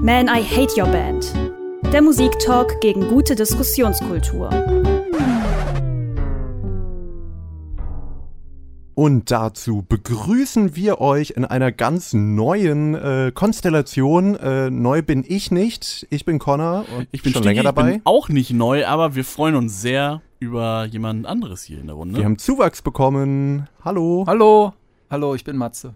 Man, I Hate Your Band. Der Musiktalk gegen gute Diskussionskultur. Und dazu begrüßen wir euch in einer ganz neuen äh, Konstellation. Äh, neu bin ich nicht. Ich bin Connor und Ich bin schon Stigi, länger dabei. Ich bin auch nicht neu, aber wir freuen uns sehr über jemand anderes hier in der Runde. wir haben Zuwachs bekommen. Hallo. Hallo, hallo, ich bin Matze.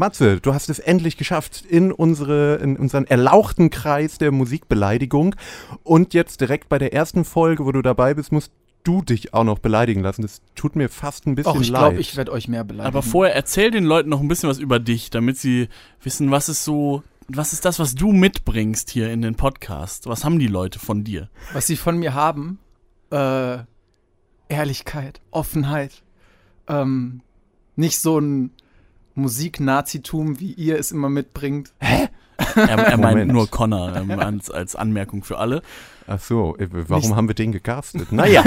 Matze, du hast es endlich geschafft in, unsere, in unseren erlauchten Kreis der Musikbeleidigung. Und jetzt direkt bei der ersten Folge, wo du dabei bist, musst du dich auch noch beleidigen lassen. Das tut mir fast ein bisschen Och, ich leid. glaube, ich werde euch mehr beleidigen. aber vorher erzähl den Leuten noch ein bisschen was über dich, damit sie wissen, was ist so, was ist das, was du mitbringst hier in den Podcast? Was haben die Leute von dir? Was sie von mir haben, äh, Ehrlichkeit, Offenheit, ähm, nicht so ein Musik-Nazitum, wie ihr es immer mitbringt. Er, er meint nur Connor ähm, als, als Anmerkung für alle. Ach so, äh, warum Nicht- haben wir den gecastet? Naja.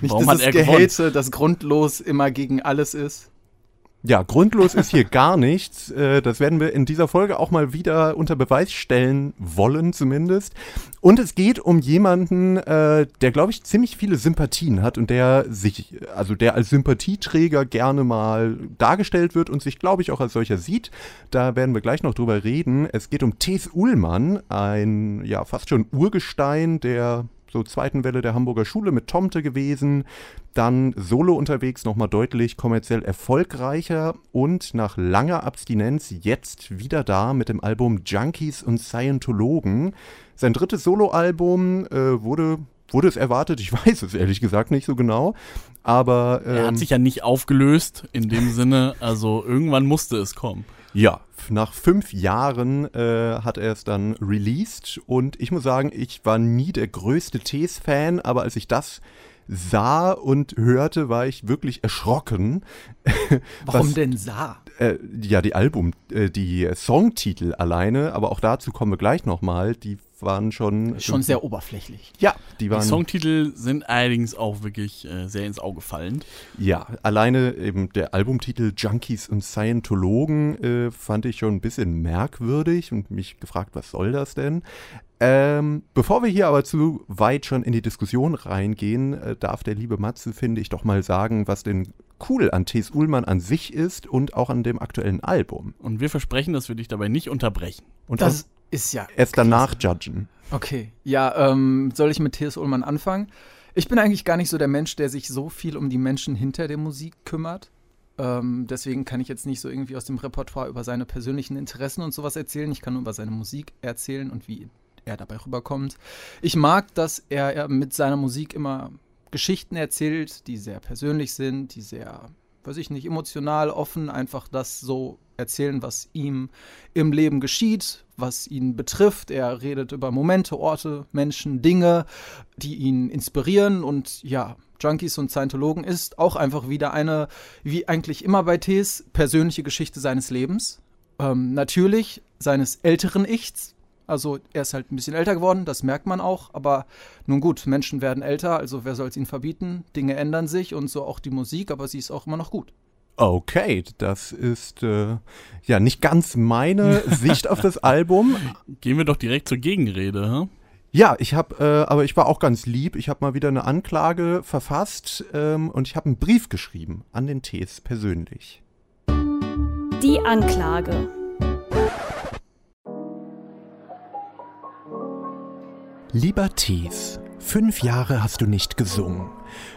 Nicht, Warum dass hat das er gewonnen? Gehälse, das grundlos immer gegen alles ist. Ja, grundlos ist hier gar nichts. Äh, Das werden wir in dieser Folge auch mal wieder unter Beweis stellen wollen, zumindest. Und es geht um jemanden, äh, der, glaube ich, ziemlich viele Sympathien hat und der sich, also der als Sympathieträger gerne mal dargestellt wird und sich, glaube ich, auch als solcher sieht. Da werden wir gleich noch drüber reden. Es geht um Thes Ullmann, ein, ja, fast schon Urgestein der so zweiten Welle der Hamburger Schule mit Tomte gewesen, dann solo unterwegs nochmal deutlich kommerziell erfolgreicher und nach langer Abstinenz jetzt wieder da mit dem Album Junkies und Scientologen. Sein drittes Soloalbum äh, wurde, wurde es erwartet, ich weiß es ehrlich gesagt nicht so genau, aber Er ähm, hat sich ja nicht aufgelöst in dem Sinne, also irgendwann musste es kommen. Ja, nach fünf Jahren äh, hat er es dann released und ich muss sagen, ich war nie der größte Tees-Fan, aber als ich das sah und hörte, war ich wirklich erschrocken. Warum Was- denn Saar? Äh, ja, die Album, äh, die Songtitel alleine, aber auch dazu kommen wir gleich nochmal, die waren schon... Schon sehr oberflächlich. Ja, die Die waren... Songtitel sind allerdings auch wirklich äh, sehr ins Auge fallend. Ja, alleine eben der Albumtitel Junkies und Scientologen äh, fand ich schon ein bisschen merkwürdig und mich gefragt, was soll das denn? Ähm, bevor wir hier aber zu weit schon in die Diskussion reingehen, äh, darf der liebe Matze, finde ich, doch mal sagen, was denn cool an T.S. Ullmann an sich ist und auch an dem aktuellen Album. Und wir versprechen, dass wir dich dabei nicht unterbrechen. Und Das das ist ja. erst danach judgen. Okay, ja, ähm, soll ich mit T.S. Ullmann anfangen? Ich bin eigentlich gar nicht so der Mensch, der sich so viel um die Menschen hinter der Musik kümmert. Ähm, deswegen kann ich jetzt nicht so irgendwie aus dem Repertoire über seine persönlichen Interessen und sowas erzählen. Ich kann nur über seine Musik erzählen und wie er dabei rüberkommt. Ich mag, dass er, er mit seiner Musik immer Geschichten erzählt, die sehr persönlich sind, die sehr, weiß ich nicht, emotional, offen, einfach das so erzählen, was ihm im Leben geschieht, was ihn betrifft. Er redet über Momente, Orte, Menschen, Dinge, die ihn inspirieren. Und ja, Junkies und Scientologen ist auch einfach wieder eine, wie eigentlich immer bei Tees, persönliche Geschichte seines Lebens. Ähm, natürlich seines älteren Ichs. Also er ist halt ein bisschen älter geworden, das merkt man auch. Aber nun gut, Menschen werden älter, also wer soll es ihnen verbieten? Dinge ändern sich und so auch die Musik, aber sie ist auch immer noch gut. Okay, das ist äh, ja nicht ganz meine Sicht auf das Album, Gehen wir doch direkt zur Gegenrede. Hm? Ja, ich habe, äh, aber ich war auch ganz lieb. Ich habe mal wieder eine Anklage verfasst ähm, und ich habe einen Brief geschrieben an den Tees persönlich. Die Anklage. Lieber Tees, fünf Jahre hast du nicht gesungen.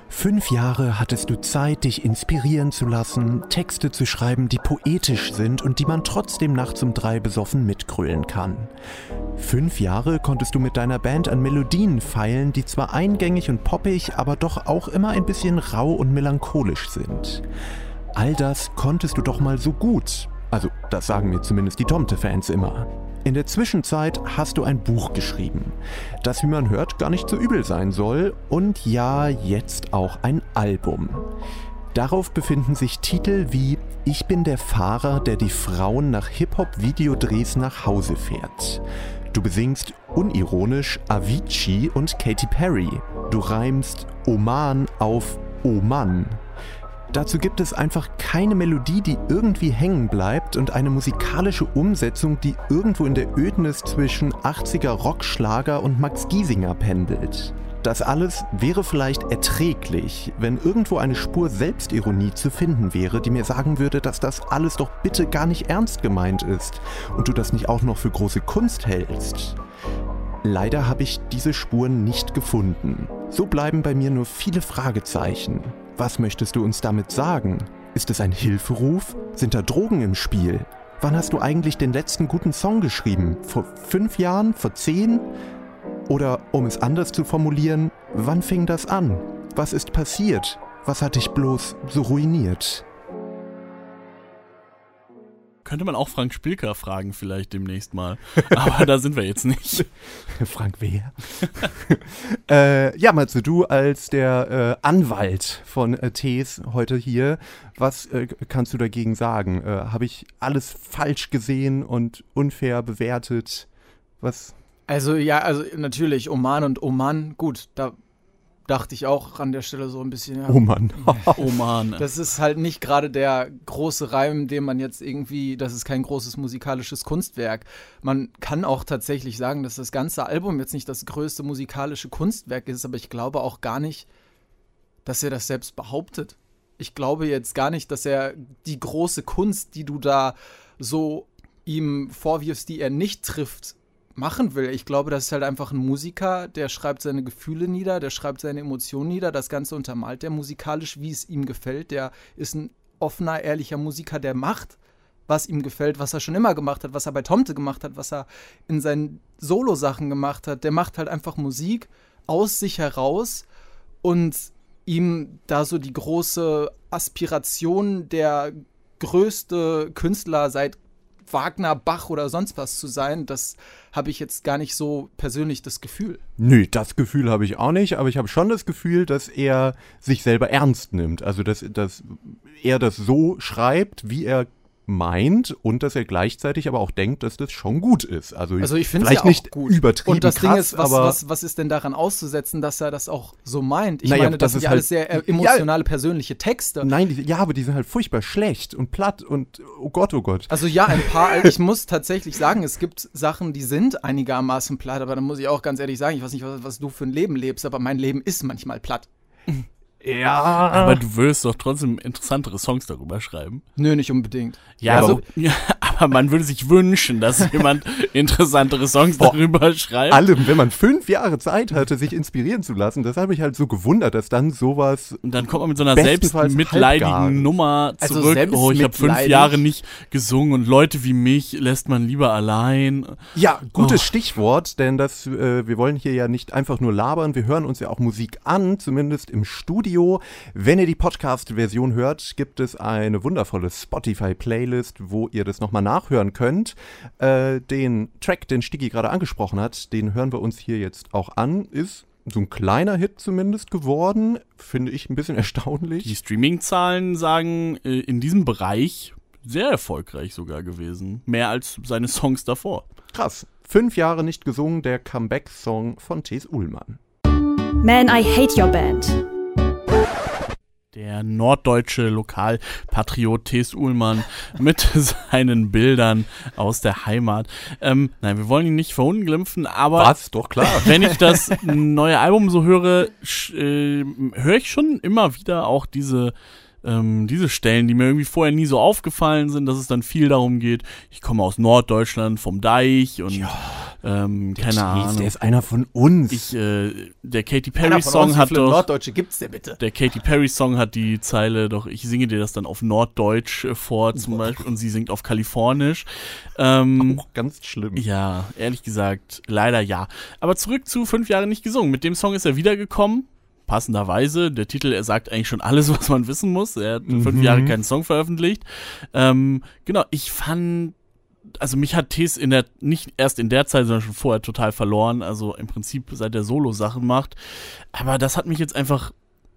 Fünf Jahre hattest du Zeit, dich inspirieren zu lassen, Texte zu schreiben, die poetisch sind und die man trotzdem nachts um drei besoffen mitgrölen kann. Fünf Jahre konntest du mit deiner Band an Melodien feilen, die zwar eingängig und poppig, aber doch auch immer ein bisschen rau und melancholisch sind. All das konntest du doch mal so gut. Also, das sagen mir zumindest die Tomte-Fans immer. In der Zwischenzeit hast du ein Buch geschrieben, das, wie man hört, gar nicht so übel sein soll. Und ja, jetzt auch ein Album. Darauf befinden sich Titel wie Ich bin der Fahrer, der die Frauen nach Hip-Hop-Videodrehs nach Hause fährt. Du besingst unironisch Avicii und Katy Perry. Du reimst Oman auf Mann. Dazu gibt es einfach keine Melodie, die irgendwie hängen bleibt und eine musikalische Umsetzung, die irgendwo in der Ödnis zwischen 80er Rockschlager und Max Giesinger pendelt. Das alles wäre vielleicht erträglich, wenn irgendwo eine Spur Selbstironie zu finden wäre, die mir sagen würde, dass das alles doch bitte gar nicht ernst gemeint ist und du das nicht auch noch für große Kunst hältst. Leider habe ich diese Spuren nicht gefunden. So bleiben bei mir nur viele Fragezeichen. Was möchtest du uns damit sagen? Ist es ein Hilferuf? Sind da Drogen im Spiel? Wann hast du eigentlich den letzten guten Song geschrieben? Vor fünf Jahren? Vor zehn? Oder um es anders zu formulieren, wann fing das an? Was ist passiert? Was hat dich bloß so ruiniert? Könnte man auch Frank Spilker fragen, vielleicht demnächst mal. Aber da sind wir jetzt nicht. Frank wer? äh, ja, Matze, du als der äh, Anwalt von äh, Tees heute hier, was äh, kannst du dagegen sagen? Äh, Habe ich alles falsch gesehen und unfair bewertet? Was Also ja, also natürlich, Oman und Oman, gut, da dachte ich auch an der Stelle so ein bisschen, ja, Oh Mann. Oh Mann. das ist halt nicht gerade der große Reim, den man jetzt irgendwie, das ist kein großes musikalisches Kunstwerk. Man kann auch tatsächlich sagen, dass das ganze Album jetzt nicht das größte musikalische Kunstwerk ist, aber ich glaube auch gar nicht, dass er das selbst behauptet. Ich glaube jetzt gar nicht, dass er die große Kunst, die du da so ihm vorwirfst, die er nicht trifft, machen will. Ich glaube, das ist halt einfach ein Musiker, der schreibt seine Gefühle nieder, der schreibt seine Emotionen nieder, das Ganze untermalt der musikalisch, wie es ihm gefällt. Der ist ein offener, ehrlicher Musiker, der macht, was ihm gefällt, was er schon immer gemacht hat, was er bei Tomte gemacht hat, was er in seinen Solo-Sachen gemacht hat. Der macht halt einfach Musik aus sich heraus und ihm da so die große Aspiration, der größte Künstler seit Wagner, Bach oder sonst was zu sein, das habe ich jetzt gar nicht so persönlich das Gefühl. Nö, das Gefühl habe ich auch nicht, aber ich habe schon das Gefühl, dass er sich selber ernst nimmt. Also, dass, dass er das so schreibt, wie er meint und dass er gleichzeitig aber auch denkt, dass das schon gut ist. Also, Also ich finde es vielleicht ja auch nicht gut. übertrieben Und das krass, Ding ist, was, was, was ist denn daran auszusetzen, dass er das auch so meint? Ich Naja, meine, das, das sind ja halt- alles sehr äh, emotionale, persönliche Texte. nein, die, ja, aber die sind halt furchtbar schlecht und platt und oh Gott, oh Gott. Also ja, ein paar, ich muss tatsächlich sagen, es gibt Sachen, die sind einigermaßen platt, aber da muss ich auch ganz ehrlich sagen, ich weiß nicht, was, was du für ein Leben lebst, aber mein Leben ist manchmal platt. Ja, Aber du würdest doch trotzdem interessantere Songs darüber schreiben. Nö, nicht unbedingt. Ja, aber- also, ja, aber man würde sich wünschen, dass jemand interessantere Songs darüber schreibt. allem, wenn man fünf Jahre Zeit hatte, sich inspirieren zu lassen, das hat mich halt so gewundert, dass dann sowas Und dann kommt man mit so einer selbstmitleidigen halbgar. Nummer Also zurück. oh, ich habe fünf. Jahre nicht gesungen und Leute wie mich lässt man lieber allein. Ja, gutes Oh. Stichwort, denn das, äh, wir wollen hier ja nicht einfach nur labern, wir hören uns ja auch Musik an, zumindest im Studio. Wenn ihr die Podcast-Version hört, gibt es eine wundervolle Spotify-Playlist, wo ihr das nochmal nachhören könnt. Äh, den Track, den Stigi gerade angesprochen hat, den hören wir uns hier jetzt auch an. Ist so ein kleiner Hit zumindest geworden, finde ich ein bisschen erstaunlich. Die Streaming-Zahlen sagen, äh, in diesem Bereich sehr erfolgreich sogar gewesen. Mehr als seine Songs davor. Krass. Fünf Jahre nicht gesungen, der Comeback-Song von T.S. Ullmann. Man, I Hate Your Band. Der norddeutsche Lokalpatriot T.S. Uhlmann mit seinen Bildern aus der Heimat. Ähm, nein, wir wollen ihn nicht verunglimpfen, aber Was? Doch klar. wenn ich das neue Album so höre, äh, höre ich schon immer wieder auch diese, ähm, diese Stellen, die mir irgendwie vorher nie so aufgefallen sind, dass es dann viel darum geht, ich komme aus Norddeutschland vom Deich und ähm, keine Jeez, Ahnung. Der ist einer von uns. Ich, äh, der Katy Perry Song hat doch Norddeutsche gibt's denn bitte? der Katy Perry Song hat die Zeile doch, ich singe dir das dann auf Norddeutsch äh, vor zum Beispiel und sie singt auf Kalifornisch. Ähm, auch ganz schlimm. ja, ehrlich gesagt, leider ja. Aber zurück zu fünf Jahre nicht gesungen. Mit dem Song ist er wiedergekommen. Passenderweise, der Titel, er sagt eigentlich schon alles, was man wissen muss. Er hat fünf Mhm. Jahre keinen Song veröffentlicht. Ähm, genau, ich fand, also mich hat Tees in der, nicht erst in der Zeit, sondern schon vorher total verloren. Also im Prinzip seit er Solo-Sachen macht. Aber das hat mich jetzt einfach,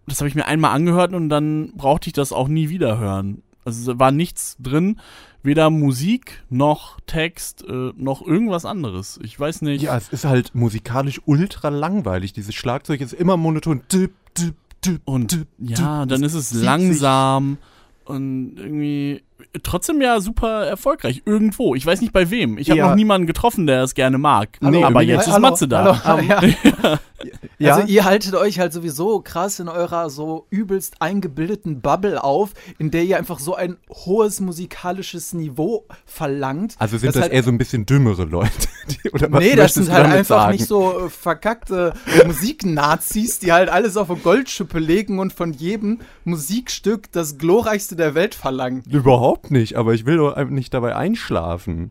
das habe ich mir einmal angehört und dann brauchte ich das auch nie wieder hören. Also war nichts drin, weder Musik noch Text äh, noch irgendwas anderes. Ich weiß nicht. Ja, es ist halt musikalisch ultra langweilig. Dieses Schlagzeug ist immer monoton. Dip, dip, Und ja, dann ist es langsam und irgendwie trotzdem ja super erfolgreich irgendwo. Ich weiß nicht bei wem. Ich habe Ja. noch niemanden getroffen, der es gerne mag. Hallo, aber jetzt ist Hallo, Matze da. hallo, ja. Ja, Also ihr haltet euch halt sowieso krass in eurer so übelst eingebildeten Bubble auf, in der ihr einfach so ein hohes musikalisches Niveau verlangt. also sind dass das halt eher so ein bisschen dümmere Leute? Die, oder was Nee, das sind halt einfach sagen? nicht so äh, verkackte Musiknazis, die halt alles auf eine Goldschippe legen und von jedem Musikstück das glorreichste der Welt verlangen. Überhaupt nicht, aber ich will doch einfach nicht dabei einschlafen.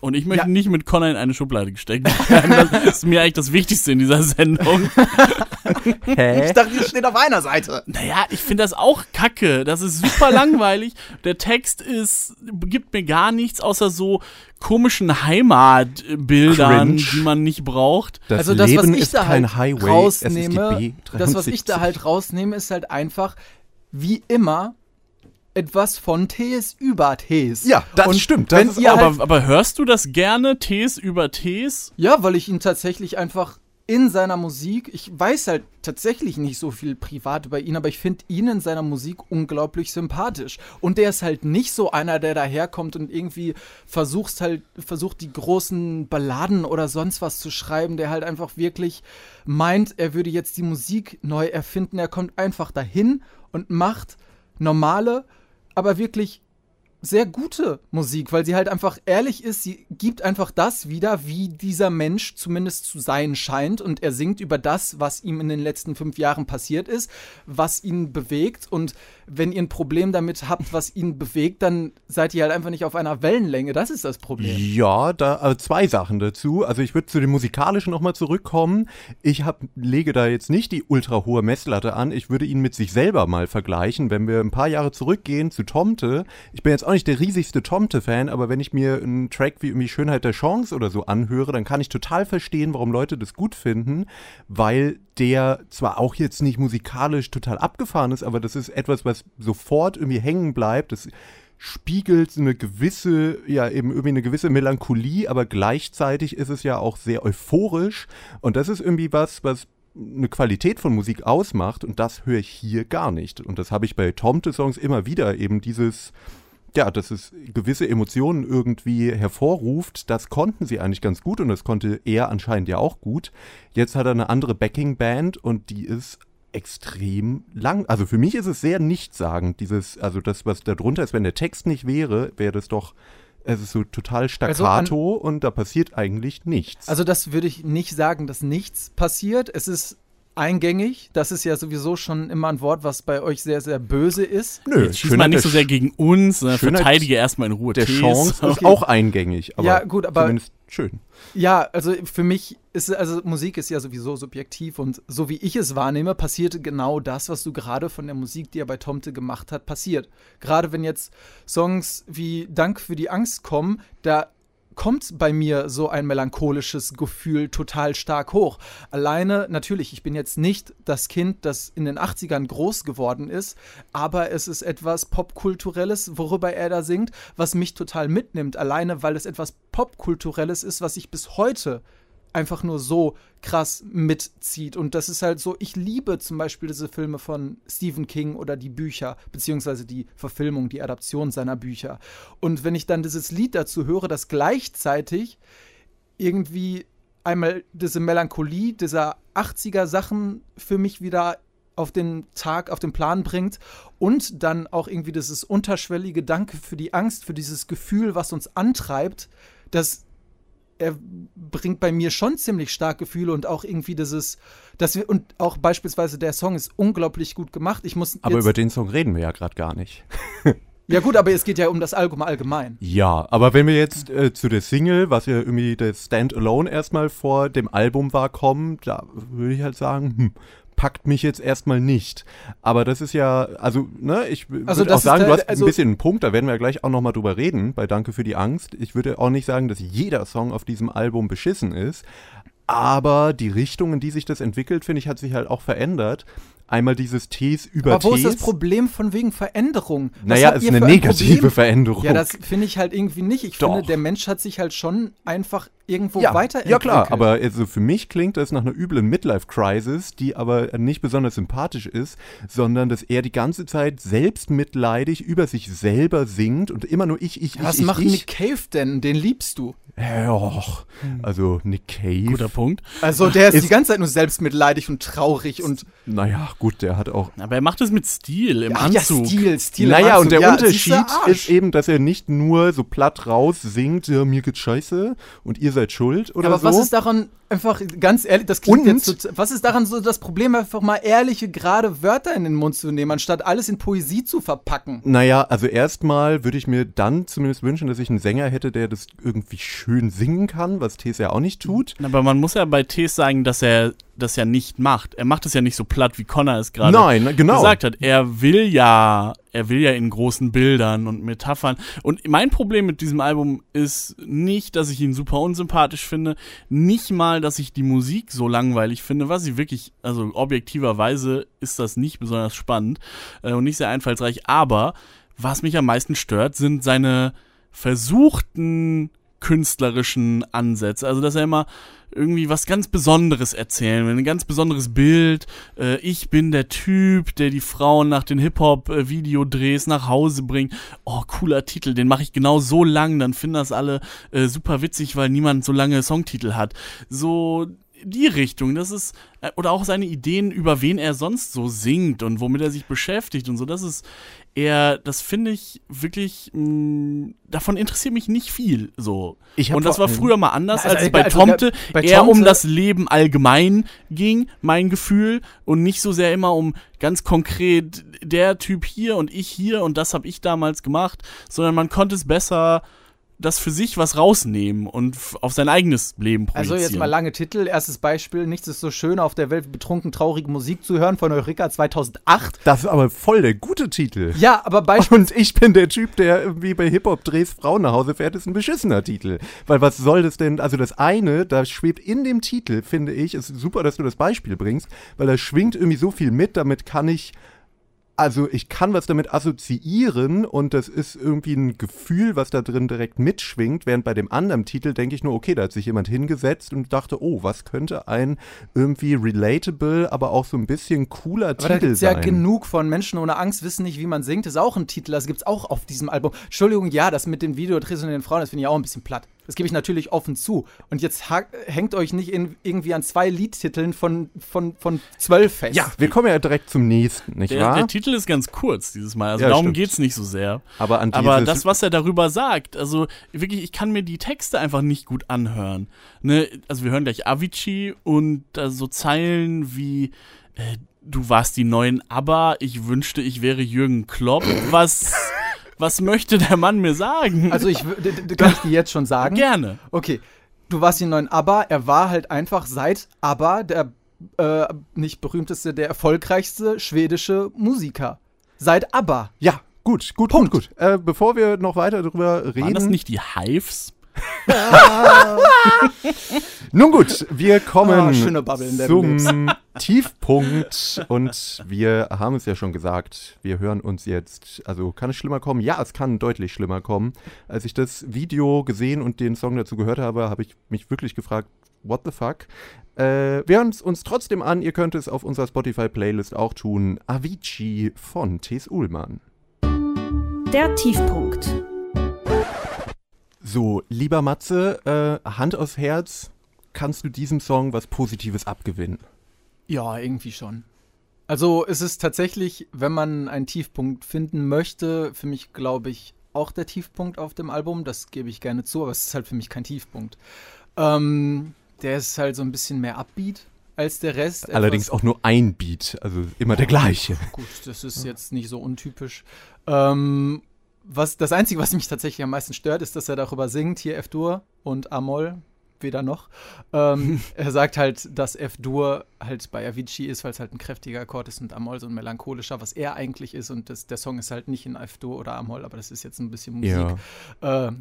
Und ich möchte Ja. nicht mit Connor in eine Schublade gesteckt werden. Das ist mir eigentlich das Wichtigste in dieser Sendung. Hä? Ich dachte, ihr steht auf einer Seite. Naja, ich finde das auch kacke. Das ist super langweilig. Der Text ist, gibt mir gar nichts außer so komischen Heimatbildern, Cringe. die man nicht braucht. Das also das, Leben was ich ist da kein halt Highway, rausnehme, das, was ich da 73. halt rausnehme, ist halt einfach, wie immer, etwas von Tees über Tees. Ja, das Und stimmt, das wenn ist ihr halt, aber, aber hörst du das gerne, Tees über Tees? Ja, weil ich ihn tatsächlich einfach in seiner Musik, ich weiß halt tatsächlich nicht so viel privat über ihn, aber ich finde ihn in seiner Musik unglaublich sympathisch. Und der ist halt nicht so einer, der daherkommt und irgendwie versucht halt, versucht die großen Balladen oder sonst was zu schreiben, der halt einfach wirklich meint, er würde jetzt die Musik neu erfinden. Er kommt einfach dahin und macht normale, aber wirklich sehr gute Musik, weil sie halt einfach ehrlich ist. Sie gibt einfach das wieder, wie dieser Mensch zumindest zu sein scheint. Und er singt über das, was ihm in den letzten fünf Jahren passiert ist, was ihn bewegt. Und wenn ihr ein Problem damit habt, was ihn bewegt, dann seid ihr halt einfach nicht auf einer Wellenlänge. Das ist das Problem. Ja, da also zwei Sachen dazu. Also ich würde zu dem musikalischen nochmal zurückkommen. Ich hab, lege da jetzt nicht die ultra hohe Messlatte an. Ich würde ihn mit sich selber mal vergleichen. Wenn wir ein paar Jahre zurückgehen zu Tomte. Ich bin jetzt auch nicht der riesigste Tomte-Fan, aber wenn ich mir einen Track wie irgendwie Schönheit der Chance oder so anhöre, dann kann ich total verstehen, warum Leute das gut finden, weil der zwar auch jetzt nicht musikalisch total abgefahren ist, aber das ist etwas, was sofort irgendwie hängen bleibt. Das spiegelt eine gewisse, ja, eben irgendwie eine gewisse Melancholie, aber gleichzeitig ist es ja auch sehr euphorisch. Und das ist irgendwie was, was eine Qualität von Musik ausmacht und das höre ich hier gar nicht. Und das habe ich bei Tomte-Songs immer wieder, eben dieses, ja, dass es gewisse Emotionen irgendwie hervorruft, das konnten sie eigentlich ganz gut und das konnte er anscheinend ja auch gut. Jetzt hat er eine andere Backing-Band und die ist extrem lang. Also für mich ist es sehr nichtssagend, dieses, also das, was da drunter ist, wenn der Text nicht wäre, wäre das doch, es ist so total staccato und da passiert eigentlich nichts. Also das würde ich nicht sagen, dass nichts passiert. Es ist eingängig. Das ist ja sowieso schon immer ein Wort, was bei euch sehr, sehr böse ist. Nö, Jetzt schieß mal nicht so sehr gegen uns, sondern Schönheit verteidige erstmal in Ruhe der Tees. Chance ist Okay. auch eingängig, aber Ja, gut, aber- zumindest schön. Ja, also für mich ist also Musik ist ja sowieso subjektiv und so wie ich es wahrnehme, passierte genau das, was du gerade von der Musik, die er bei Tomte gemacht hat, passiert. Gerade wenn jetzt Songs wie Dank für die Angst kommen, da kommt bei mir so ein melancholisches Gefühl total stark hoch. Alleine, natürlich, ich bin jetzt nicht das Kind, das in den 80ern groß geworden ist, aber es ist etwas Popkulturelles, worüber er da singt, was mich total mitnimmt. Alleine, weil es etwas Popkulturelles ist, was ich bis heute einfach nur so krass mitzieht. Und das ist halt so, ich liebe zum Beispiel diese Filme von Stephen King oder die Bücher, beziehungsweise die Verfilmung, die Adaption seiner Bücher. Und wenn ich dann dieses Lied dazu höre, das gleichzeitig irgendwie einmal diese Melancholie dieser 80er Sachen für mich wieder auf den Tag, auf den Plan bringt und dann auch irgendwie dieses unterschwellige Danke für die Angst, für dieses Gefühl, was uns antreibt, das er bringt bei mir schon ziemlich stark Gefühle und auch irgendwie dieses, dass wir, und auch beispielsweise der Song ist unglaublich gut gemacht. Ich muss Aber über den Song reden wir ja gerade gar nicht. ja gut, aber es geht ja um das Album allgemein. Ja, aber wenn wir jetzt äh, zu der Single, was ja irgendwie das Standalone erstmal vor dem Album war, kommen, da würde ich halt sagen, hm, packt mich jetzt erstmal nicht. Aber das ist ja, also, ne, ich Also würde auch sagen, der- du hast also- ein bisschen einen Punkt, da werden wir ja gleich auch nochmal drüber reden, bei Danke für die Angst. Ich würde auch nicht sagen, dass jeder Song auf diesem Album beschissen ist. Aber die Richtung, in die sich das entwickelt, finde ich, hat sich halt auch verändert. Einmal dieses Tees über Aber wo Tees. ist das Problem von wegen Veränderung? Was Naja, ist eine ein negative Problem? Veränderung. Ja, das finde ich halt irgendwie nicht. Ich Doch. finde, der Mensch hat sich halt schon einfach irgendwo ja, weiterentwickelt. ja klar, aber also für mich klingt das nach einer üblen Midlife-Crisis, die aber nicht besonders sympathich ist, sondern dass er die ganze Zeit selbstmitleidig über sich selber singt und immer nur ich, ich, ich, Was ich, macht ich. Nick Cave denn? Den liebst du. Och, also Nick Cave. Guter Punkt. Also der ist, Ist- die ganze Zeit nur selbstmitleidig und traurig und Naja, gut, der hat auch Aber er macht es mit Stil, im ja, Anzug. Stil, Stil. im Naja, Anzug. und der ja, Unterschied ist eben, dass er nicht nur so platt raus singt, ja, mir geht's scheiße und ihr seid schuld oder aber so. was ist daran einfach ganz ehrlich, das klingt Und? jetzt so, was ist daran so das Problem einfach mal ehrliche gerade Wörter in den Mund zu nehmen, anstatt alles in Poesie zu verpacken? naja, also erstmal würde ich mir dann zumindest wünschen, dass ich einen Sänger hätte, der das irgendwie schön singen kann, was Tess ja auch nicht tut. Aber man muss ja bei Tees sagen, dass er das ja nicht macht. Er macht es ja nicht so platt, wie Connor es gerade Nein, genau. gesagt hat. Er will ja, er will ja in großen Bildern und Metaphern. Und mein Problem mit diesem Album ist nicht, dass ich ihn super unsympathisch finde, nicht mal, dass ich die Musik so langweilig finde, was ich wirklich, also objektiverweise ist das nicht besonders spannend äh, und nicht sehr einfallsreich. Aber was mich am meisten stört, sind seine versuchten künstlerischen Ansätze. Also, dass er immer irgendwie was ganz Besonderes erzählen will, ein ganz besonderes Bild. Äh, ich bin der Typ, der die Frauen nach den Hip-Hop-Videodrehs nach Hause bringt. Oh, cooler Titel, den mache ich genau so lang, dann finden das alle äh, super witzig, weil niemand so lange Songtitel hat. So die Richtung, das ist, äh, oder auch seine Ideen, über wen er sonst so singt und womit er sich beschäftigt und so, das ist eher, das finde ich wirklich, mh, davon interessiert mich nicht viel, so. Ich Und das war früher mal anders, Na, also als es bei also Tomte bei eher um das Leben allgemein ging, mein Gefühl, und nicht so sehr immer um ganz konkret der Typ hier und ich hier und das habe ich damals gemacht, sondern man konnte es besser das für sich was rausnehmen und auf sein eigenes Leben projizieren. Also jetzt mal lange Titel. Erstes Beispiel, nichts ist so schön auf der Welt, betrunken traurige Musik zu hören von Eureka 2008. Das ist aber voll der gute Titel. Ja, aber Beispiel Und ich bin der Typ, der irgendwie bei Hip-Hop-Drehs Frauen nach Hause fährt, ist ein beschissener Titel. Weil was soll das denn? Also das eine, da schwebt in dem Titel, finde ich, ist super, dass du das Beispiel bringst, weil da schwingt irgendwie so viel mit, damit kann ich, also ich kann was damit assoziieren und das ist irgendwie ein Gefühl, was da drin direkt mitschwingt, während bei dem anderen Titel denke ich nur, okay, da hat sich jemand hingesetzt und dachte, oh, was könnte ein irgendwie relatable, aber auch so ein bisschen cooler Aber da Titel gibt es ja sein. genug von Menschen ohne Angst wissen nicht, wie man singt. Das ist auch ein Titel, das gibt es auch auf diesem Album. Entschuldigung, ja, das mit den Videodrehs und den Frauen, das finde ich auch ein bisschen platt. Das gebe ich natürlich offen zu. Und jetzt hängt euch nicht in, irgendwie an zwei Liedtiteln von, von, von zwölf fest. Ja, wir kommen ja direkt zum nächsten, nicht der, wahr? der Titel ist ganz kurz dieses Mal, also Ja, darum stimmt. geht's nicht so sehr. aber an Aber das, was er darüber sagt, also wirklich, ich kann mir die Texte einfach nicht gut anhören. Ne? Also wir hören gleich Avicii und da so Zeilen wie äh, Du warst die neuen ABBA, ich wünschte, ich wäre Jürgen Klopp. Was, was möchte der Mann mir sagen? Also ich kann ich dir jetzt schon sagen. gerne. Okay, du warst die neuen ABBA, er war halt einfach seit ABBA der äh, nicht berühmteste, der erfolgreichste schwedische Musiker. Seit ABBA. Ja, gut, gut, Punkt. gut, gut. Äh, bevor wir noch weiter darüber reden. Waren das nicht die Hives? Nun gut, wir kommen du zum Tiefpunkt und wir haben es ja schon gesagt, wir hören uns jetzt, also kann es schlimmer kommen? Ja, es kann deutlich schlimmer kommen. Als ich das Video gesehen und den Song dazu gehört habe, habe ich mich wirklich gefragt, what the fuck? Äh, wir hören es uns trotzdem an, ihr könnt es auf unserer Spotify-Playlist auch tun. Avicii von Thes Uhlmann. Der Tiefpunkt. So, lieber Matze, äh, Hand aufs Herz, kannst du diesem Song was Positives abgewinnen? Ja, irgendwie schon. Also es ist tatsächlich, wenn man einen Tiefpunkt finden möchte, für mich glaube ich auch der Tiefpunkt auf dem Album. Das gebe ich gerne zu, aber es ist halt für mich kein Tiefpunkt. Ähm, der ist halt so ein bisschen mehr Upbeat als der Rest. Allerdings auch nur ein Beat, also immer der gleiche. Gut, das ist jetzt nicht so untypisch. Ähm, was, das Einzige, was mich tatsächlich am meisten stört, ist, dass er darüber singt, hier F-Dur und A-Moll, weder noch. Ähm, er sagt halt, dass F-Dur halt bei Avicii ist, weil es halt ein kräftiger Akkord ist und A-Moll so ein melancholischer, was er eigentlich ist. Und das, der Song ist halt nicht in F-Dur oder A-Moll, aber das ist jetzt ein bisschen Musik. Ja. Äh,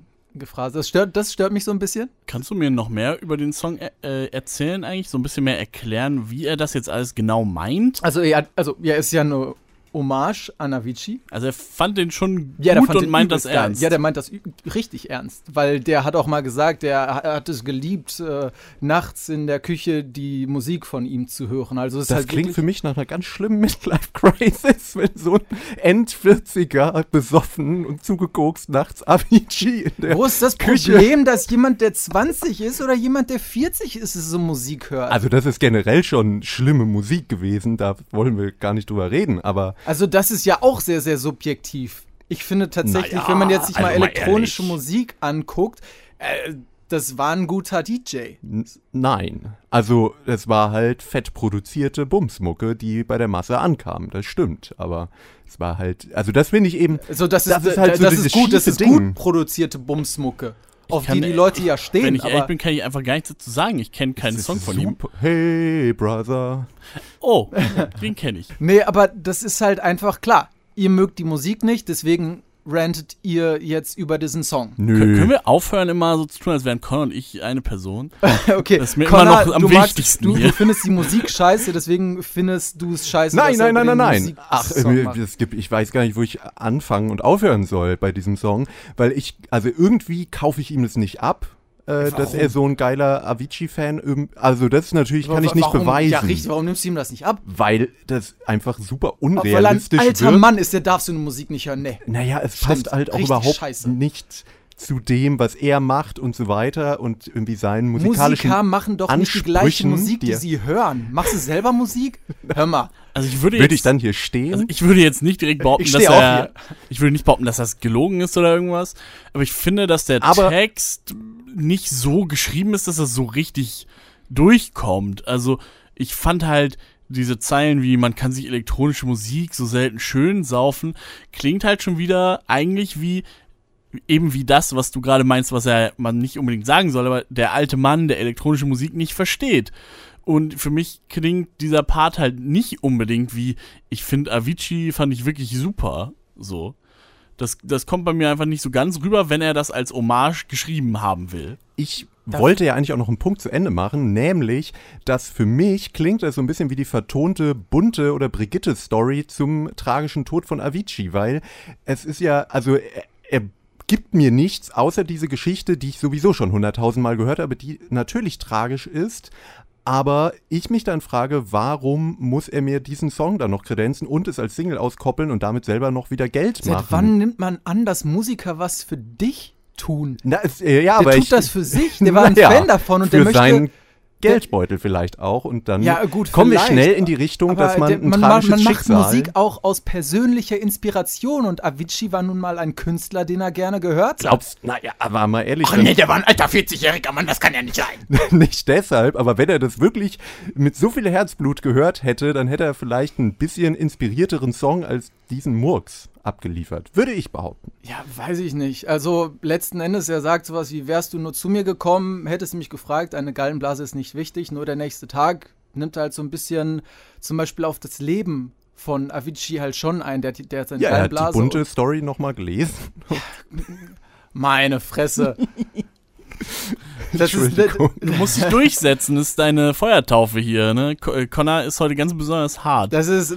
Phrase. Das stört, das stört mich so ein bisschen. Kannst du mir noch mehr über den Song äh, erzählen eigentlich? So ein bisschen mehr erklären, wie er das jetzt alles genau meint? Also, ja, also, ja, ist ja eine Hommage an Avicii. Also er fand den schon Ja, der gut fand und meint das übelst geil. ernst. Ja, der meint das richtig ernst, weil der hat auch mal gesagt, er hat es geliebt, äh, nachts in der Küche die Musik von ihm zu hören. Also Das halt klingt für mich nach einer ganz schlimmen Midlife-Crisis, wenn so ein End-40er besoffen und zugekokst nachts Avicii in der Wo ist das Küche. Problem, dass jemand, der 20 ist oder jemand, der 40 ist, so Musik hört? Also das ist generell schon schlimme Musik gewesen, da wollen wir gar nicht drüber reden, aber Also das ist ja auch sehr, sehr subjektiv. Ich finde tatsächlich, Naja, wenn man jetzt sich mal also mal elektronische ehrlich. Musik anguckt, äh, das war ein guter DJ. n- nein. Also es war halt fett produzierte Bumsmucke, die bei der Masse ankam, das stimmt, aber es war halt, also das finde ich eben, Also das ist, Das ist halt so das ist gut, das ist gut Ding. produzierte Bumsmucke, auf kann, die die äh, Leute ja stehen. Wenn ich ehrlich bin, kann ich einfach gar nichts dazu sagen. Ich kenne keinen Song von ihm. Hey, Brother. Oh, den kenne ich. nee, aber das ist halt einfach klar. Ihr mögt die Musik nicht, deswegen rantet ihr jetzt über diesen Song. Nö. Kön können wir aufhören, immer so zu tun, als wären Connor und ich eine Person? okay, Das ist mir Connor, immer noch am du magst- wichtigsten Du, hier. du findest die Musik scheiße, deswegen findest du es scheiße. Nein, dass nein, nein, nein, nein. Ach, es gibt, ich weiß gar nicht, wo ich anfangen und aufhören soll bei diesem Song, weil ich, also irgendwie kaufe ich ihm das nicht ab, äh, dass er so ein geiler Avicii-Fan, also das ist natürlich, kann ich nicht Warum- beweisen, Ja, richtig, warum nimmst du ihm das nicht ab? weil das einfach super Auch weil er ein unrealistisch alter wird. Mann ist, der darf so eine Musik nicht hören. Nee. Naja, es Stimmt, passt halt auch überhaupt scheiße. nicht zu dem, was er macht und so weiter und irgendwie seinen musikalischen Musiker machen doch nicht die gleiche Ansprüchen, Musik, die die- sie hören. Machst du selber Musik? Hör mal. Also ich würde Würde jetzt, ich dann hier stehen? also ich würde jetzt nicht direkt behaupten, Ich dass er, hier. ich würde nicht behaupten, dass das gelogen ist oder irgendwas, aber ich finde, dass der Aber- Text nicht so geschrieben ist, dass das so richtig durchkommt. Also ich fand halt diese Zeilen wie man kann sich elektronische Musik so selten schön saufen, klingt halt schon wieder eigentlich wie eben wie das, was du gerade meinst, was er man nicht unbedingt sagen soll, aber der alte Mann, der elektronische Musik nicht versteht. Und für mich klingt dieser Part halt nicht unbedingt wie, ich finde Avicii fand ich wirklich super. So. Das, das kommt bei mir einfach nicht so ganz rüber, wenn er das als Hommage geschrieben haben will. ich wollte ja eigentlich auch noch einen Punkt zu Ende machen, nämlich, dass für mich klingt das so ein bisschen wie die vertonte bunte oder Brigitte-Story zum tragischen Tod von Avicii, weil es ist ja, also er, er gibt mir nichts außer diese Geschichte, die ich sowieso schon hunderttausendmal gehört habe, die natürlich tragisch ist. Aber ich mich dann frage, warum muss er mir diesen Song dann noch kredenzen und es als Single auskoppeln und damit selber noch wieder Geld Seit machen? wann nimmt man an, dass Musiker was für dich tun? Na, äh, ja, Der tut ich, das für sich, der war ein Naja, Fan davon und der möchte. Geldbeutel vielleicht auch und dann Ja, gut, kommen wir schnell in die Richtung, dass man der- ein man, tragisches man macht Schicksal Musik auch aus persönlicher Inspiration und Avicii war nun mal ein Künstler, den er gerne gehört hat. glaubst. Naja, aber mal ehrlich, Oh nee, der war ein alter 40-jähriger Mann, das kann ja nicht sein. nicht deshalb, aber wenn er das wirklich mit so viel Herzblut gehört hätte, dann hätte er vielleicht ein bisschen inspirierteren Song als diesen Murks abgeliefert, würde ich behaupten. Ja, weiß ich nicht. Also letzten Endes, er sagt sowas wie, wärst du nur zu mir gekommen, hättest du mich gefragt, eine Gallenblase ist nicht wichtig, nur der nächste Tag nimmt halt so ein bisschen zum Beispiel auf das Leben von Avicii halt schon ein, der, der hat seine Ja, er hat die Gallenblase. bunte Story nochmal gelesen. Meine Fresse. das ist. Du musst dich durchsetzen, das ist deine Feuertaufe hier, ne? Co- Connor ist heute ganz besonders hart. das ist,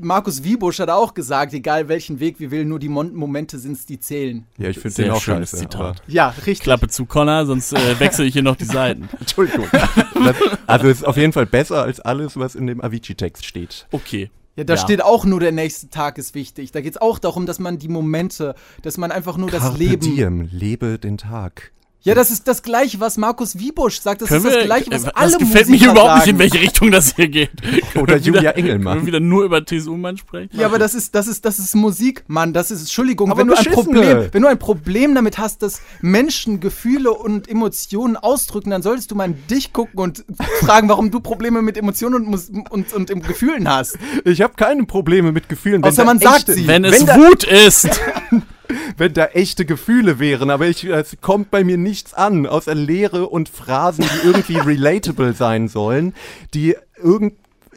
Markus Wiebusch hat auch gesagt, egal welchen Weg wir wählen, nur die Mon Momente sind's, die zählen. Ja, ich finde den auch schönes scheiße. Zitat. Ja, richtig. Klappe zu Connor, sonst äh, wechsle ich hier noch die Seiten. Entschuldigung. das, also ist auf jeden Fall besser als alles, was in dem Avicii-Text steht. Okay. Ja, da Ja. steht auch nur der nächste Tag ist wichtig. Da geht's auch darum, dass man die Momente, dass man einfach nur das Carpe Leben. diem, lebe den Tag. Ja, das ist das Gleiche, was Markus Wiebusch sagt. Das Können ist das Gleiche, was äh, alle das gefällt Musiker mir überhaupt nicht, sagen. in welche Richtung das hier geht. Oder Julia Engelmann. Können wir wieder nur über T.S. Ullmann sprechen? Ja, aber das ist, das ist, das ist Musik, Mann. Das ist, Entschuldigung, Aber wenn du, ein. Problem, wenn du ein Problem damit hast, dass Menschen Gefühle und Emotionen ausdrücken, dann solltest du mal in dich gucken und fragen, warum du Probleme mit Emotionen und, und, und im Gefühlen hast. Ich habe keine Probleme mit Gefühlen. Außer man sagt echte, sie. Wenn es wenn Wut ist. wenn da echte Gefühle wären, aber ich, es kommt bei mir nichts an, außer Leere und Phrasen, die irgendwie relatable sein sollen, die irgend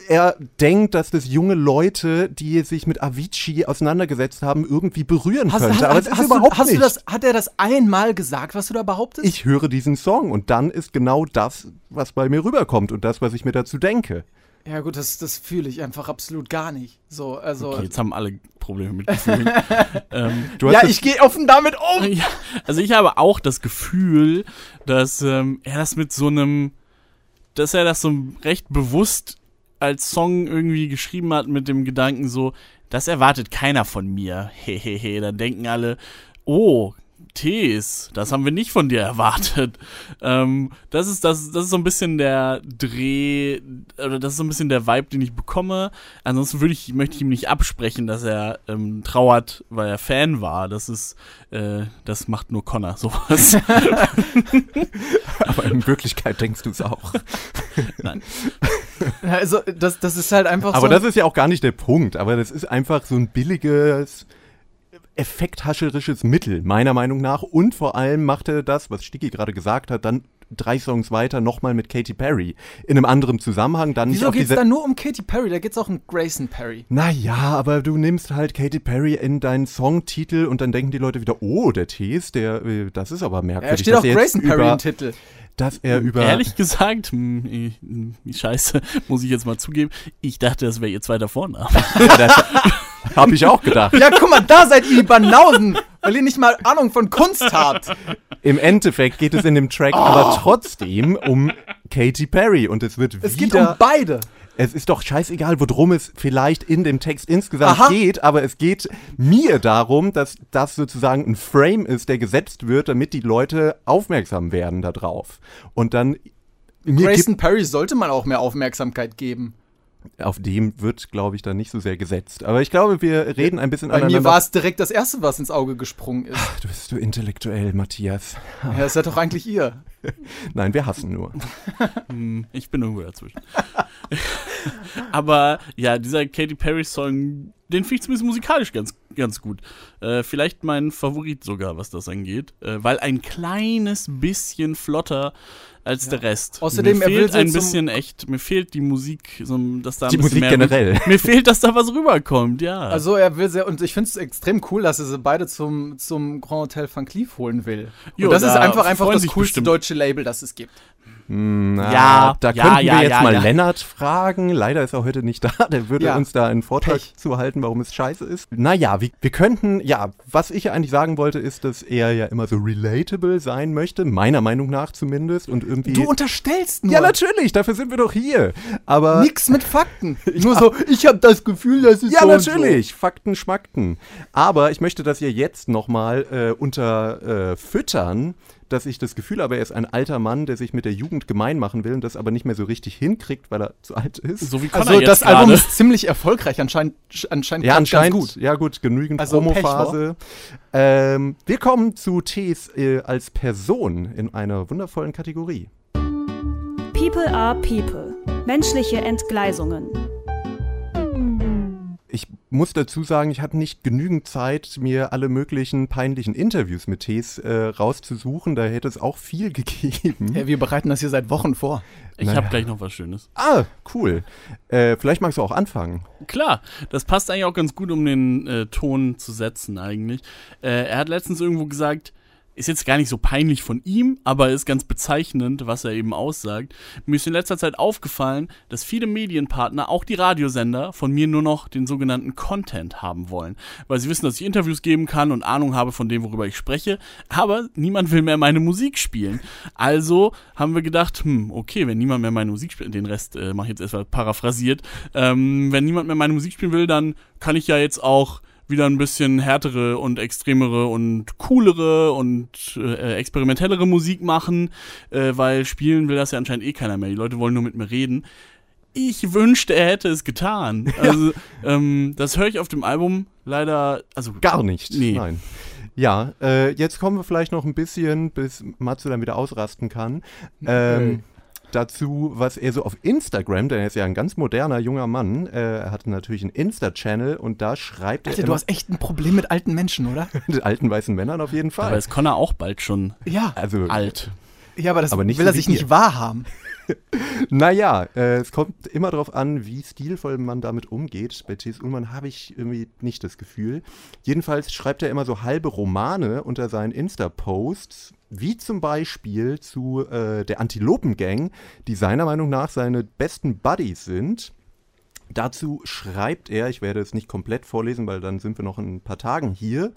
er denkt, dass das junge Leute, die sich mit Avicii auseinandergesetzt haben, irgendwie berühren Hast, könnte. hast, Aber hast, das ist hast, überhaupt du, hast nicht. das, hat er das einmal gesagt, was du da behauptest? ich höre diesen Song und dann ist genau das, was bei mir rüberkommt und das, was ich mir dazu denke. Ja gut, das, das fühle ich einfach absolut gar nicht. So, also. Okay, jetzt haben alle Probleme mit Gefühlen. ähm, ja, ich gehe offen damit um. ja, also ich habe auch das Gefühl, dass ähm, er das mit so einem, dass er das so recht bewusst als Song irgendwie geschrieben hat mit dem Gedanken so, das erwartet keiner von mir. Hehehe, dann denken alle, oh, Tees, das haben wir nicht von dir erwartet. Ähm, das ist das, das ist so ein bisschen der Dreh, oder das ist so ein bisschen der Vibe, den ich bekomme. Ansonsten würde ich, möchte ich ihm nicht absprechen, dass er ähm, trauert, weil er Fan war. Das ist, äh, das macht nur Connor sowas. Aber in Wirklichkeit denkst du es auch. Nein. Also, das, das ist halt einfach Aber so. das ist ja auch gar nicht der Punkt. Aber das ist einfach so ein billiges, effekthascherisches Mittel, meiner Meinung nach. Und vor allem macht er das, was Sticky gerade gesagt hat, dann drei Songs weiter nochmal mit Katy Perry. In einem anderen Zusammenhang. Dann nicht Wieso geht's da nur um Katy Perry? Da geht's auch um Grayson Perry. Naja, aber du nimmst halt Katy Perry in deinen Songtitel und dann denken die Leute wieder, oh, der Tees, der, äh, das ist aber Ja, merkwürdig. steht dass auch er Grayson Perry im Titel. Dass er über. Ehrlich gesagt, hm, ich- hm, scheiße, muss ich jetzt mal zugeben, ich dachte, das wäre ihr zweiter Vorname. hab ich auch gedacht. Ja, guck mal, da seid ihr die Banausen, weil ihr nicht mal Ahnung von Kunst habt. Im Endeffekt geht es in dem Track aber trotzdem um Katy Perry und es wird Oh. Es geht wieder. um beide. es ist doch scheißegal, worum es vielleicht in dem Text insgesamt Aha. geht, aber es geht mir darum, dass das sozusagen ein Frame ist, der gesetzt wird, damit die Leute aufmerksam werden darauf. Und dann. Grayson Perry sollte man auch mehr Aufmerksamkeit geben. Auf dem wird, glaube ich, dann nicht so sehr gesetzt. Aber ich glaube, wir reden ein bisschen Bei mir aneinander. war es direkt das Erste, was ins Auge gesprungen ist. Du bist so intellektuell, Matthias. Ja, das seid doch eigentlich ihr. Nein, wir hassen nur. Hm, ich bin irgendwo dazwischen. Aber ja, dieser Katy Perry-Song, den finde ich zumindest musikalisch ganz, ganz gut. Äh, vielleicht mein Favorit sogar, was das angeht. Äh, weil ein kleines bisschen flotter als der Rest. Außerdem, mir er will fehlt ein bisschen echt, mir fehlt die Musik, so, dass da ein Die bisschen Musik mehr generell. Mir fehlt, dass da was rüberkommt, ja. Also er will sehr, und ich finde es extrem cool, dass er sie beide zum, zum Grand Hotel Van Cleef holen will. Jo, und das ist da einfach, einfach freuen das coolste bestimmt. deutsche Label, das es gibt. Na, Ja, da ja, könnten ja, wir jetzt ja, mal. Lennart fragen. Leider ist er heute nicht da. Der würde uns da einen Vortrag Pech. zu halten, warum es scheiße ist. Naja, wir, wir könnten, ja, was ich eigentlich sagen wollte, ist, dass er ja immer so relatable sein möchte, meiner Meinung nach zumindest. Und irgendwie. Du unterstellst nur. ja, natürlich, dafür sind wir doch hier. Aber. Nix mit Fakten. Nur so, ich habe das Gefühl, das ist Ja, so und so. natürlich. Fakten schmackten. Aber ich möchte das hier jetzt nochmal äh, unter äh, füttern, dass ich das Gefühl habe, er ist ein alter Mann, der sich mit der Jugend gemein machen will und das aber nicht mehr so richtig hinkriegt, weil er zu alt ist. so wie Connor Also jetzt das Album gerade. ist ziemlich erfolgreich, anscheinend, anscheinend ja, ganz, ganz anscheinend. gut. Ja, gut, genügend Also Promophase. Ähm, wir kommen zu Tees äh, als Person in einer wundervollen Kategorie. People are People. Menschliche Entgleisungen. Ich muss dazu sagen, ich hatte nicht genügend Zeit, mir alle möglichen peinlichen Interviews mit Tees äh, rauszusuchen. Da hätte es auch viel gegeben. Ja, wir bereiten das hier seit Wochen vor. Ich Naja. habe gleich noch was Schönes. Ah, cool. Äh, vielleicht magst du auch anfangen. Klar, das passt eigentlich auch ganz gut, um den äh, Ton zu setzen eigentlich. Äh, er hat letztens irgendwo gesagt, ist jetzt gar nicht so peinlich von ihm, aber ist ganz bezeichnend, was er eben aussagt. Mir ist in letzter Zeit aufgefallen, dass viele Medienpartner, auch die Radiosender, von mir nur noch den sogenannten Content haben wollen. Weil sie wissen, dass ich Interviews geben kann und Ahnung habe von dem, worüber ich spreche, aber niemand will mehr meine Musik spielen. Also haben wir gedacht, hm, okay, wenn niemand mehr meine Musik spielt, den Rest äh, mache ich jetzt erstmal paraphrasiert, ähm, wenn niemand mehr meine Musik spielen will, dann kann ich ja jetzt auch wieder ein bisschen härtere und extremere und coolere und äh, experimentellere Musik machen, äh, weil spielen will das ja anscheinend eh keiner mehr. Die Leute wollen nur mit mir reden. Ich wünschte, er hätte es getan. Also, ähm, das höre ich auf dem Album leider, also Gar nicht. Nee. Nein. Ja, äh, jetzt kommen wir vielleicht noch ein bisschen, bis Matsu dann wieder ausrasten kann. Ähm, Dazu, was er so auf Instagram, denn er ist ja ein ganz moderner junger Mann, äh, er hat natürlich einen Insta-Channel und da schreibt Alter, er du immer hast echt ein Problem mit alten Menschen, oder? mit alten weißen Männern auf jeden aber Fall. ist Connor auch bald schon Ja. Also alt. Ja, aber das Aber nicht will so er sich nicht wahrhaben. naja, äh, es kommt immer darauf an, wie stilvoll man damit umgeht. Bei T.S. Ullmann habe ich irgendwie nicht das Gefühl. Jedenfalls schreibt er immer so halbe Romane unter seinen Insta-Posts, wie zum Beispiel zu äh, der Antilopen-Gang, die seiner Meinung nach seine besten Buddies sind. Dazu schreibt er, ich werde es nicht komplett vorlesen, weil dann sind wir noch in ein paar Tagen hier,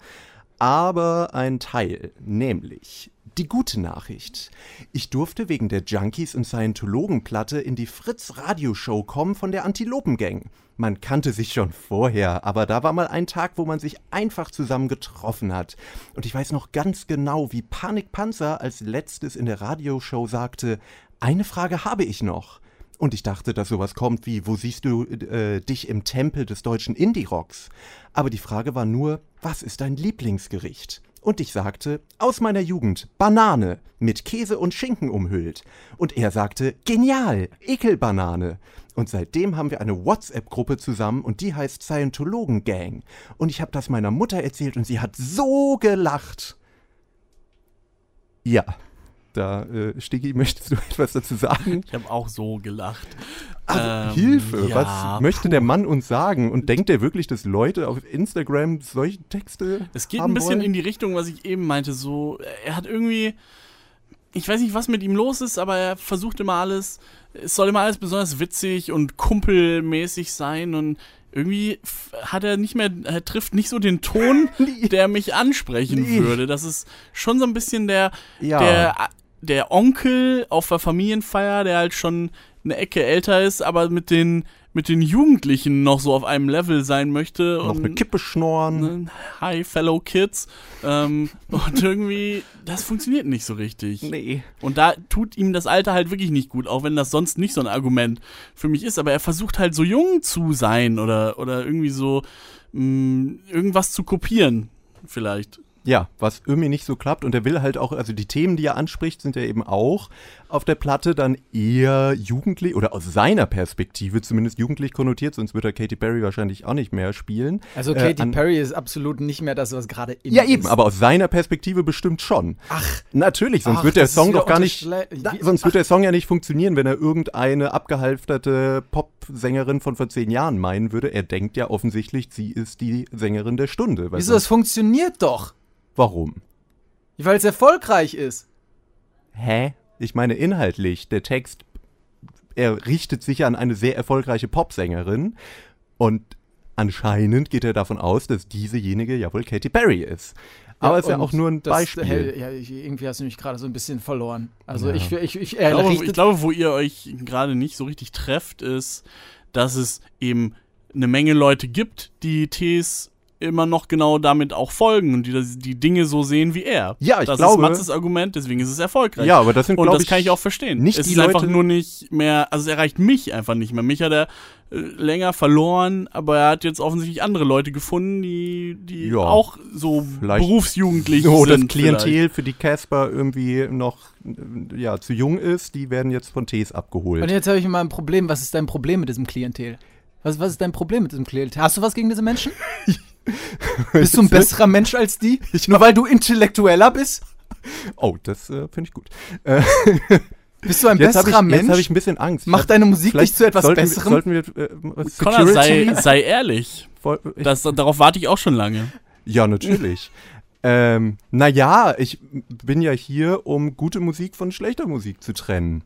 aber ein Teil, nämlich die gute Nachricht. Ich durfte wegen der Junkies und Scientologenplatte in die Fritz Radioshow kommen von der Antilopengang. Man kannte sich schon vorher, aber da war mal ein Tag, wo man sich einfach zusammen getroffen hat. Und ich weiß noch ganz genau, wie Panik Panzer als letztes in der Radioshow sagte, eine Frage habe ich noch. Und ich dachte, dass sowas kommt wie, wo siehst du äh, dich im Tempel des deutschen Indie-Rocks? Aber die Frage war nur, was ist dein Lieblingsgericht? Und ich sagte, aus meiner Jugend, Banane, mit Käse und Schinken umhüllt. Und er sagte, genial, Ekelbanane. Und seitdem haben wir eine WhatsApp-Gruppe zusammen und die heißt Scientologen Gang. Und ich habe das meiner Mutter erzählt und sie hat so gelacht. Ja, da, äh, Stiggy, möchtest du etwas dazu sagen? Ich habe auch so gelacht. Also, ähm, Hilfe, ja, was möchte der Mann uns sagen? Und denkt er wirklich, dass Leute auf Instagram solche Texte Es geht ein bisschen wollen? in die Richtung, was ich eben meinte. So, er hat irgendwie, ich weiß nicht, was mit ihm los ist, aber er versucht immer alles. Es soll immer alles besonders witzig und kumpelmäßig sein und irgendwie hat er nicht mehr, er trifft nicht so den Ton, der mich ansprechen Nee. würde. Das ist schon so ein bisschen der, Ja. der, der Onkel auf der Familienfeier, der halt schon eine Ecke älter ist, aber mit den, mit den Jugendlichen noch so auf einem Level sein möchte. noch und eine Kippe schnorren. Ne? Hi, fellow kids. Ähm, und irgendwie, das funktioniert nicht so richtig. Nee. Und da tut ihm das Alter halt wirklich nicht gut, auch wenn das sonst nicht so ein Argument für mich ist. Aber er versucht halt so jung zu sein oder, oder irgendwie so mh, irgendwas zu kopieren, vielleicht. Ja, was irgendwie nicht so klappt. Und er will halt auch, also die Themen, die er anspricht, sind ja eben auch auf der Platte dann eher jugendlich oder aus seiner Perspektive zumindest jugendlich konnotiert, sonst wird er Katy Perry wahrscheinlich auch nicht mehr spielen. Also Äh, Katy Perry ist absolut nicht mehr das, was gerade in Ja, ist. eben, aber aus seiner Perspektive bestimmt schon. Ach. Natürlich, sonst Ach, wird der Song doch gar nicht. Da, sonst wird der Song ja nicht funktionieren, wenn er irgendeine abgehalfterte Popsängerin von vor zehn Jahren meinen würde. Er denkt ja offensichtlich, sie ist die Sängerin der Stunde. Wieso, das funktioniert doch. Warum? Weil es erfolgreich ist. Hä? Ich meine inhaltlich, der Text, er richtet sich an eine sehr erfolgreiche Popsängerin und anscheinend geht er davon aus, dass diesejenige ja wohl Katy Perry ist. Aber es ist ja auch nur ein das- Beispiel. hey, ja, ich, irgendwie hast du mich gerade so ein bisschen verloren. Also Ja. ich, ich, ich, Ich er glaube, ich glaube, wo ihr euch gerade nicht so richtig trefft, ist, dass es eben eine Menge Leute gibt, die Tees immer noch genau damit auch folgen und die das- die Dinge so sehen wie er. Ja, ich das glaube- ist Matzes Argument, deswegen ist es erfolgreich. ja, aber das sind, Und glaube das ich, kann ich auch verstehen. nicht es die ist einfach Leute- nur nicht mehr, also es erreicht mich einfach nicht mehr. Mich hat er äh, länger verloren, aber er hat jetzt offensichtlich andere Leute gefunden, die, die Ja, auch so vielleicht berufsjugendlich so das sind. Klientel, für die Casper irgendwie noch äh, ja, zu jung ist, die werden jetzt von Tees abgeholt. Und jetzt habe ich mal ein Problem. Was ist dein Problem mit diesem Klientel? Was, was ist dein Problem mit diesem Klientel? Hast du was gegen diese Menschen? Bist du ein besserer Mensch als die? Nur weil du intellektueller bist? oh, das äh, finde ich gut. Äh, Bist du ein jetzt habe ich, besserer jetzt hab Mensch? ich ein bisschen Angst. Mach deine Musik nicht zu etwas sollten Besserem? Wir, sollten wir äh, Connor, sei, sei ehrlich. Ich- Das, darauf warte ich auch schon lange. Ja, natürlich. ähm, naja, ich bin ja hier, um gute Musik von schlechter Musik zu trennen.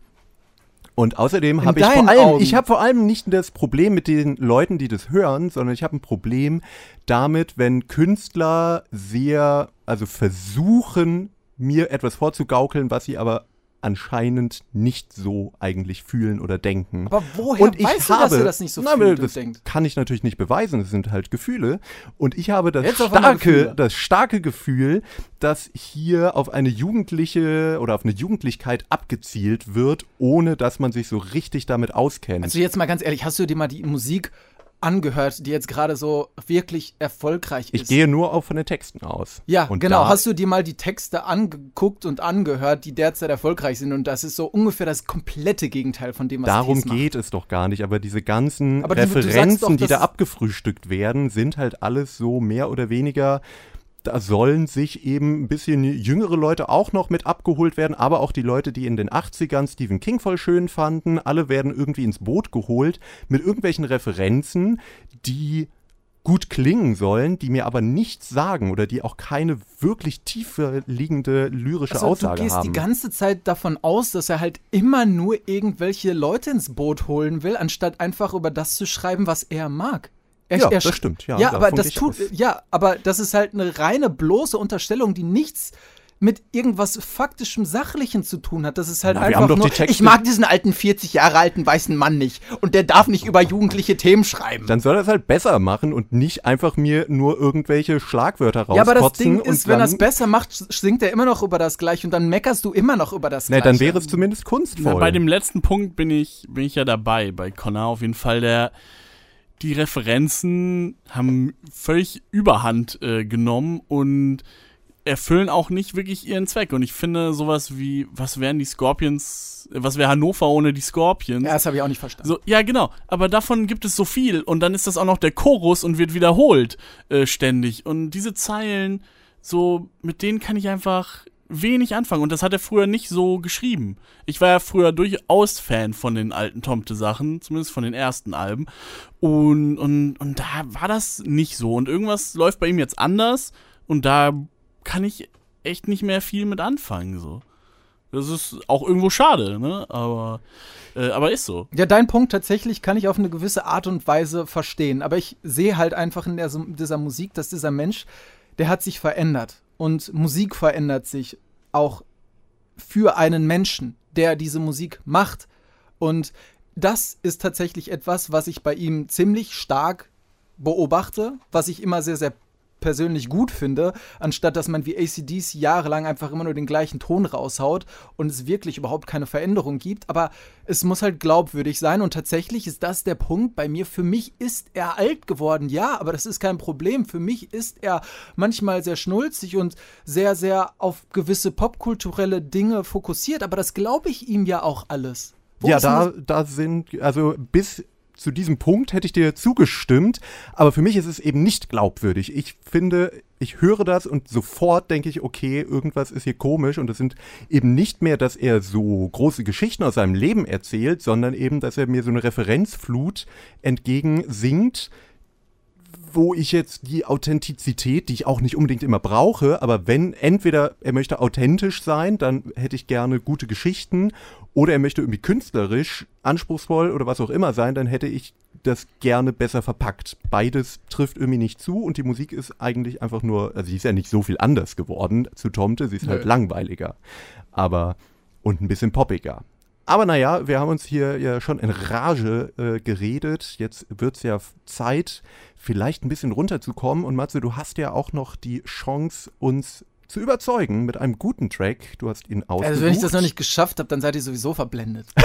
Und außerdem habe ich vor allem, Augen. ich habe vor allem nicht das Problem mit den Leuten, die das hören, sondern ich habe ein Problem damit, wenn Künstler sehr, also versuchen, mir etwas vorzugaukeln, was sie aber anscheinend nicht so eigentlich fühlen oder denken. Aber woher und ich weißt du, habe, dass er das nicht so na, fühlt das und denkt? kann ich natürlich nicht beweisen, es sind halt Gefühle. Und ich habe das Jetzt starke, das starke Gefühl, dass hier auf eine jugendliche oder auf eine Jugendlichkeit abgezielt wird, ohne dass man sich so richtig damit auskennt. Also jetzt mal ganz ehrlich, hast du dir mal die Musik angehört, die jetzt gerade so wirklich erfolgreich ich ist? gehe nur auch von den Texten aus. Ja, Und genau. Hast du dir mal die Texte angeguckt und angehört, die derzeit erfolgreich sind? Und das ist so ungefähr das komplette Gegenteil von dem, was Darum Thies macht. geht es doch gar nicht, aber diese ganzen Aber Referenzen, doch, die da abgefrühstückt werden, sind halt alles so mehr oder weniger da sollen sich eben ein bisschen jüngere Leute auch noch mit abgeholt werden, aber auch die Leute, die in den 80ern Stephen King voll schön fanden. Alle werden irgendwie ins Boot geholt mit irgendwelchen Referenzen, die gut klingen sollen, die mir aber nichts sagen oder die auch keine wirklich tiefer liegende lyrische also, Aussage haben. Du gehst haben. die ganze Zeit davon aus, dass er halt immer nur irgendwelche Leute ins Boot holen will, anstatt einfach über das zu schreiben, was er mag. Er, ja, er das stimmt. Ja, ja aber das tut, aus. ja, aber das ist halt eine reine bloße Unterstellung, die nichts mit irgendwas faktischem Sachlichen zu tun hat. Das ist halt Na, wir einfach haben doch nur, ich mag diesen alten 40 Jahre alten weißen Mann nicht und der darf nicht über jugendliche Themen schreiben. Dann soll er es halt besser machen und nicht einfach mir nur irgendwelche Schlagwörter rauskotzen. ja, aber das Ding und ist, wenn er es besser macht, singt er immer noch über das Gleiche und dann meckerst du immer noch über das Na, Gleiche. dann wäre es zumindest Na, kunstvoll. bei dem letzten Punkt bin ich, bin ich ja dabei, bei Connor auf jeden Fall. Der, die Referenzen haben völlig Überhand äh, genommen und erfüllen auch nicht wirklich ihren Zweck. Und ich finde sowas wie, was wären die Scorpions, äh, was wäre Hannover ohne die Scorpions? Ja, das habe ich auch nicht verstanden. So, ja, genau. Aber davon gibt es so viel. Und dann ist das auch noch der Chorus und wird wiederholt äh, ständig. Und diese Zeilen, so, mit denen kann ich einfach wenig anfangen. Und das hat er früher nicht so geschrieben. Ich war ja früher durchaus Fan von den alten Tomte-Sachen, zumindest von den ersten Alben. Und, und, und da war das nicht so. Und irgendwas läuft bei ihm jetzt anders. Und da kann ich echt nicht mehr viel mit anfangen. So. Das ist auch irgendwo schade, ne? Aber, äh, aber ist so. Ja, dein Punkt tatsächlich kann ich auf eine gewisse Art und Weise verstehen. Aber ich sehe halt einfach in der, dieser Musik, dass dieser Mensch, der hat sich verändert. Und Musik verändert sich auch für einen Menschen, der diese Musik macht. Und das ist tatsächlich etwas, was ich bei ihm ziemlich stark beobachte, was ich immer sehr, sehr persönlich gut finde, anstatt dass man wie ACDC jahrelang einfach immer nur den gleichen Ton raushaut und es wirklich überhaupt keine Veränderung gibt. Aber es muss halt glaubwürdig sein und tatsächlich ist das der Punkt bei mir. Für mich ist er alt geworden, ja, aber das ist kein Problem. Für mich ist er manchmal sehr schnulzig und sehr, sehr auf gewisse popkulturelle Dinge fokussiert, aber das glaube ich ihm ja auch alles. Wo ja, da, da sind, also bis zu diesem Punkt hätte ich dir zugestimmt, aber für mich ist es eben nicht glaubwürdig. Ich finde, ich höre das und sofort denke ich, okay, irgendwas ist hier komisch und es sind eben nicht mehr, dass er so große Geschichten aus seinem Leben erzählt, sondern eben, dass er mir so eine Referenzflut entgegen singt, wo ich jetzt die Authentizität, die ich auch nicht unbedingt immer brauche, aber wenn entweder er möchte authentisch sein, dann hätte ich gerne gute Geschichten, oder er möchte irgendwie künstlerisch, anspruchsvoll oder was auch immer sein, dann hätte ich das gerne besser verpackt. Beides trifft irgendwie nicht zu und die Musik ist eigentlich einfach nur, also sie ist ja nicht so viel anders geworden zu Tomte, sie ist halt Nö. langweiliger, aber und ein bisschen poppiger. Aber naja, wir haben uns hier ja schon in Rage äh, geredet. Jetzt wird es ja Zeit, vielleicht ein bisschen runterzukommen. Und Matze, du hast ja auch noch die Chance, uns zu überzeugen mit einem guten Track. Du hast ihn ausgesucht. Also wenn ich das noch nicht geschafft habe, dann seid ihr sowieso verblendet.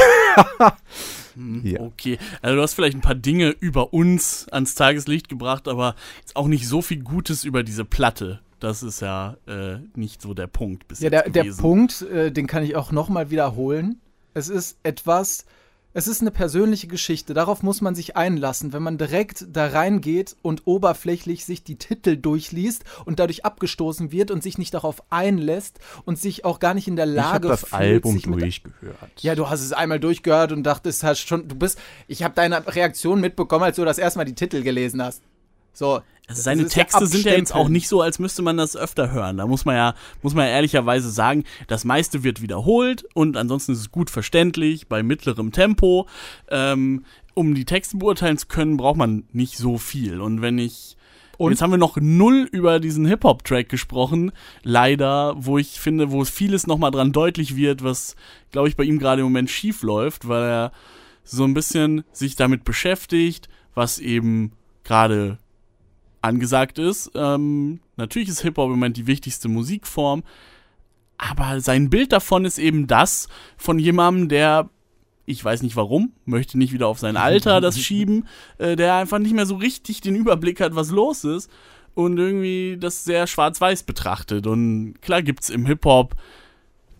Hm, Ja. Okay, also du hast vielleicht ein paar Dinge über uns ans Tageslicht gebracht, aber jetzt auch nicht so viel Gutes über diese Platte. Das ist ja äh, nicht so der Punkt bis Ja, jetzt der, der. Punkt, äh, den kann ich auch nochmal wiederholen. Es ist etwas, es ist eine persönliche Geschichte. Darauf muss man sich einlassen. Wenn man direkt da reingeht und oberflächlich sich die Titel durchliest und dadurch abgestoßen wird und sich nicht darauf einlässt und sich auch gar nicht in der ich habe Lage das fühlt, Album sich mit durchgehört. ja, du hast es einmal durchgehört und dachtest, hast schon, du bist, ich habe deine Reaktion mitbekommen, als du das erstmal die Titel gelesen hast. So. Also seine ja Texte sind ja jetzt auch nicht so, als müsste man das öfter hören. Da muss man ja, muss man ja ehrlicherweise sagen, das meiste wird wiederholt und ansonsten ist es gut verständlich bei mittlerem Tempo. Ähm, um die Texte beurteilen zu können, braucht man nicht so viel. Und wenn ich und jetzt haben wir noch null über diesen Hip-Hop-Track gesprochen, leider, wo ich finde, wo vieles nochmal dran deutlich wird, was, glaube ich, bei ihm gerade im Moment schief läuft, weil er so ein bisschen sich damit beschäftigt, was eben gerade angesagt ist. Ähm, natürlich ist Hip-Hop im Moment die wichtigste Musikform, aber sein Bild davon ist eben das von jemandem, der, ich weiß nicht warum, möchte nicht wieder auf sein Alter das schieben, äh, der einfach nicht mehr so richtig den Überblick hat, was los ist und irgendwie das sehr schwarz-weiß betrachtet. Und klar gibt's im Hip-Hop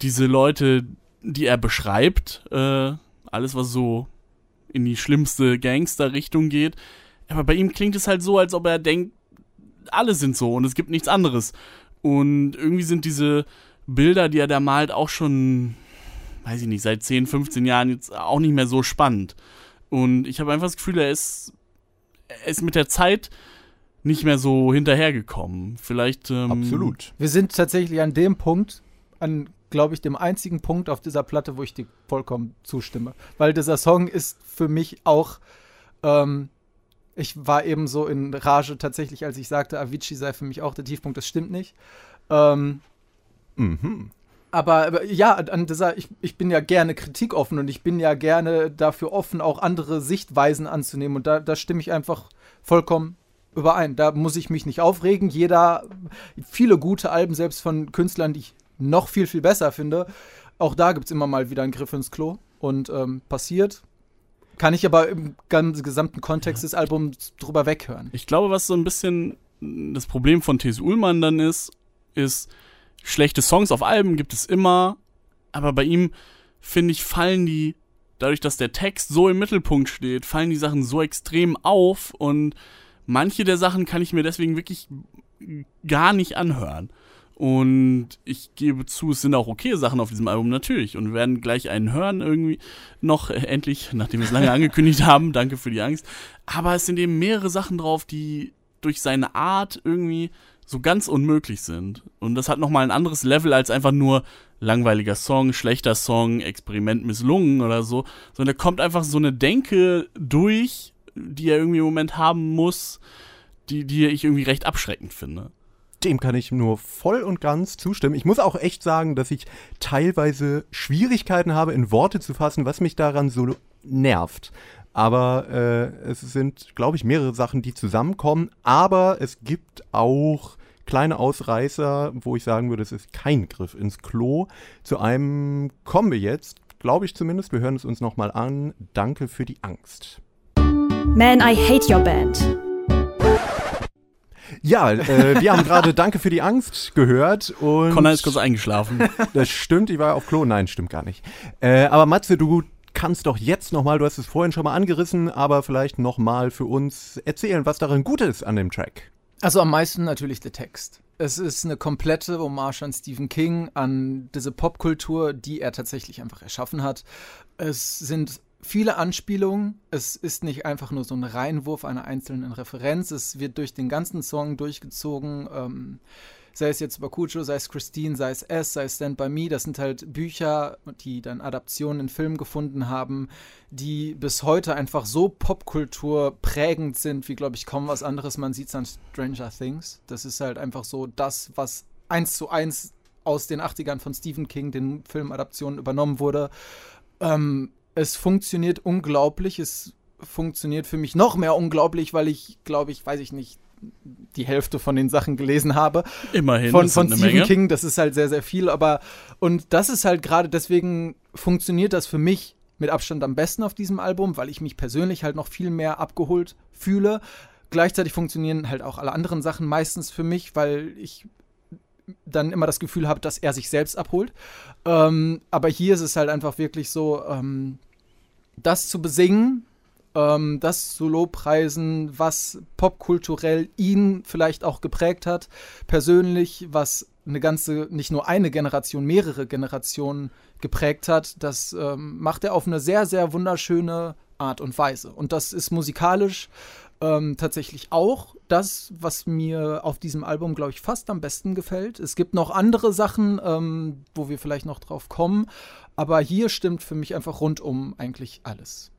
diese Leute, die er beschreibt, äh, alles was so in die schlimmste Gangster-Richtung geht. Aber bei ihm klingt es halt so, als ob er denkt, alle sind so und es gibt nichts anderes. Und irgendwie sind diese Bilder, die er da malt, auch schon, weiß ich nicht, seit 10, 15 Jahren jetzt auch nicht mehr so spannend. Und ich habe einfach das Gefühl, er ist, er ist mit der Zeit nicht mehr so hinterhergekommen. Vielleicht. Ähm, Absolut. Wir sind tatsächlich an dem Punkt, an, glaube ich, dem einzigen Punkt auf dieser Platte, wo ich dir vollkommen zustimme. Weil dieser Song ist für mich auch. Ähm, ich war eben so in Rage tatsächlich, als ich sagte, Avicii sei für mich auch der Tiefpunkt. Das stimmt nicht. Ähm, Mhm. aber, aber ja, an dieser, ich, ich bin ja gerne kritikoffen und ich bin ja gerne dafür offen, auch andere Sichtweisen anzunehmen. Und da, da stimme ich einfach vollkommen überein. Da muss ich mich nicht aufregen. Jeder, viele gute Alben, selbst von Künstlern, die ich noch viel, viel besser finde. Auch da gibt es immer mal wieder einen Griff ins Klo und ähm, passiert. Kann ich aber im ganzen gesamten Kontext des Albums drüber weghören. Ich glaube, was so ein bisschen das Problem von T.S. Ullmann dann ist, ist, schlechte Songs auf Alben gibt es immer, aber bei ihm, finde ich, fallen die, dadurch, dass der Text so im Mittelpunkt steht, fallen die Sachen so extrem auf und manche der Sachen kann ich mir deswegen wirklich gar nicht anhören. Und ich gebe zu, es sind auch okay Sachen auf diesem Album natürlich. Und wir werden gleich einen hören, irgendwie noch, äh, endlich, nachdem wir es lange angekündigt haben. Danke für die Angst. Aber es sind eben mehrere Sachen drauf, die durch seine Art irgendwie so ganz unmöglich sind. Und das hat nochmal ein anderes Level als einfach nur langweiliger Song, schlechter Song, Experiment misslungen oder so. Sondern da kommt einfach so eine Denke durch, die er irgendwie im Moment haben muss, die, die ich irgendwie recht abschreckend finde. Dem kann ich nur voll und ganz zustimmen. Ich muss auch echt sagen, dass ich teilweise Schwierigkeiten habe, in Worte zu fassen, was mich daran so nervt. Aber äh, es sind, glaube ich, mehrere Sachen, die zusammenkommen. Aber es gibt auch kleine Ausreißer, wo ich sagen würde, es ist kein Griff ins Klo. Zu einem kommen wir jetzt, glaube ich zumindest. Wir hören es uns nochmal an. Danke für die Angst. Man, I hate your band. Ja, äh, wir haben gerade Danke für die Angst gehört und Connor ist kurz eingeschlafen. das stimmt, ich war auf Klo. Nein, stimmt gar nicht. Äh, aber Matze, du kannst doch jetzt nochmal, du hast es vorhin schon mal angerissen, aber vielleicht nochmal für uns erzählen, was daran gut ist an dem Track. Also am meisten natürlich der Text. Es ist eine komplette Hommage an Stephen King, an diese Popkultur, die er tatsächlich einfach erschaffen hat. Es sind viele Anspielungen. Es ist nicht einfach nur so ein Reinwurf einer einzelnen Referenz. Es wird durch den ganzen Song durchgezogen. Ähm, sei es jetzt Bakucho, sei es Christine, sei es S, sei es Stand By Me. Das sind halt Bücher, die dann Adaptionen in Filmen gefunden haben, die bis heute einfach so Popkultur prägend sind, wie, glaube ich, kaum was anderes. Man sieht es an Stranger Things. Das ist halt einfach so das, was eins zu eins aus den 80ern von Stephen King, den Filmadaptionen, übernommen wurde. Ähm, es funktioniert unglaublich. Es funktioniert für mich noch mehr unglaublich, weil ich, glaube ich, weiß ich nicht, die Hälfte von den Sachen gelesen habe. Immerhin. Von, von Stephen Menge. King, das ist halt sehr, sehr viel, aber und das ist halt gerade deswegen funktioniert das für mich mit Abstand am besten auf diesem Album, weil ich mich persönlich halt noch viel mehr abgeholt fühle. Gleichzeitig funktionieren halt auch alle anderen Sachen meistens für mich, weil ich dann immer das Gefühl habe, dass er sich selbst abholt. Ähm, aber hier ist es halt einfach wirklich so, ähm, das zu besingen, ähm, das zu lobpreisen, was popkulturell ihn vielleicht auch geprägt hat, persönlich, was eine ganze, nicht nur eine Generation, mehrere Generationen geprägt hat, das ähm, macht er auf eine sehr, sehr wunderschöne Art und Weise. Und das ist musikalisch ähm, tatsächlich auch das, was mir auf diesem Album, glaube ich, fast am besten gefällt. Es gibt noch andere Sachen, ähm, wo wir vielleicht noch drauf kommen, aber hier stimmt für mich einfach rundum eigentlich alles.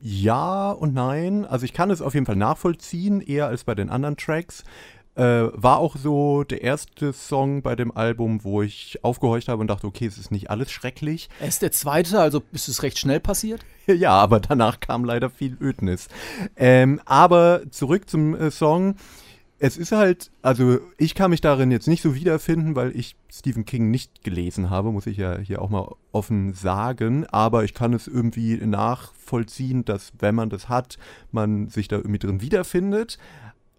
Ja und nein. Also ich kann es auf jeden Fall nachvollziehen, eher als bei den anderen Tracks. Äh, war auch so der erste Song bei dem Album, wo ich aufgehorcht habe und dachte, okay, es ist nicht alles schrecklich. Er ist der zweite, also ist es recht schnell passiert. Ja, aber danach kam leider viel Ödnis. Ähm, aber zurück zum äh, Song. Es ist halt, also ich kann mich darin jetzt nicht so wiederfinden, weil ich Stephen King nicht gelesen habe, muss ich ja hier auch mal offen sagen. Aber ich kann es irgendwie nachvollziehen, dass wenn man das hat, man sich da irgendwie drin wiederfindet.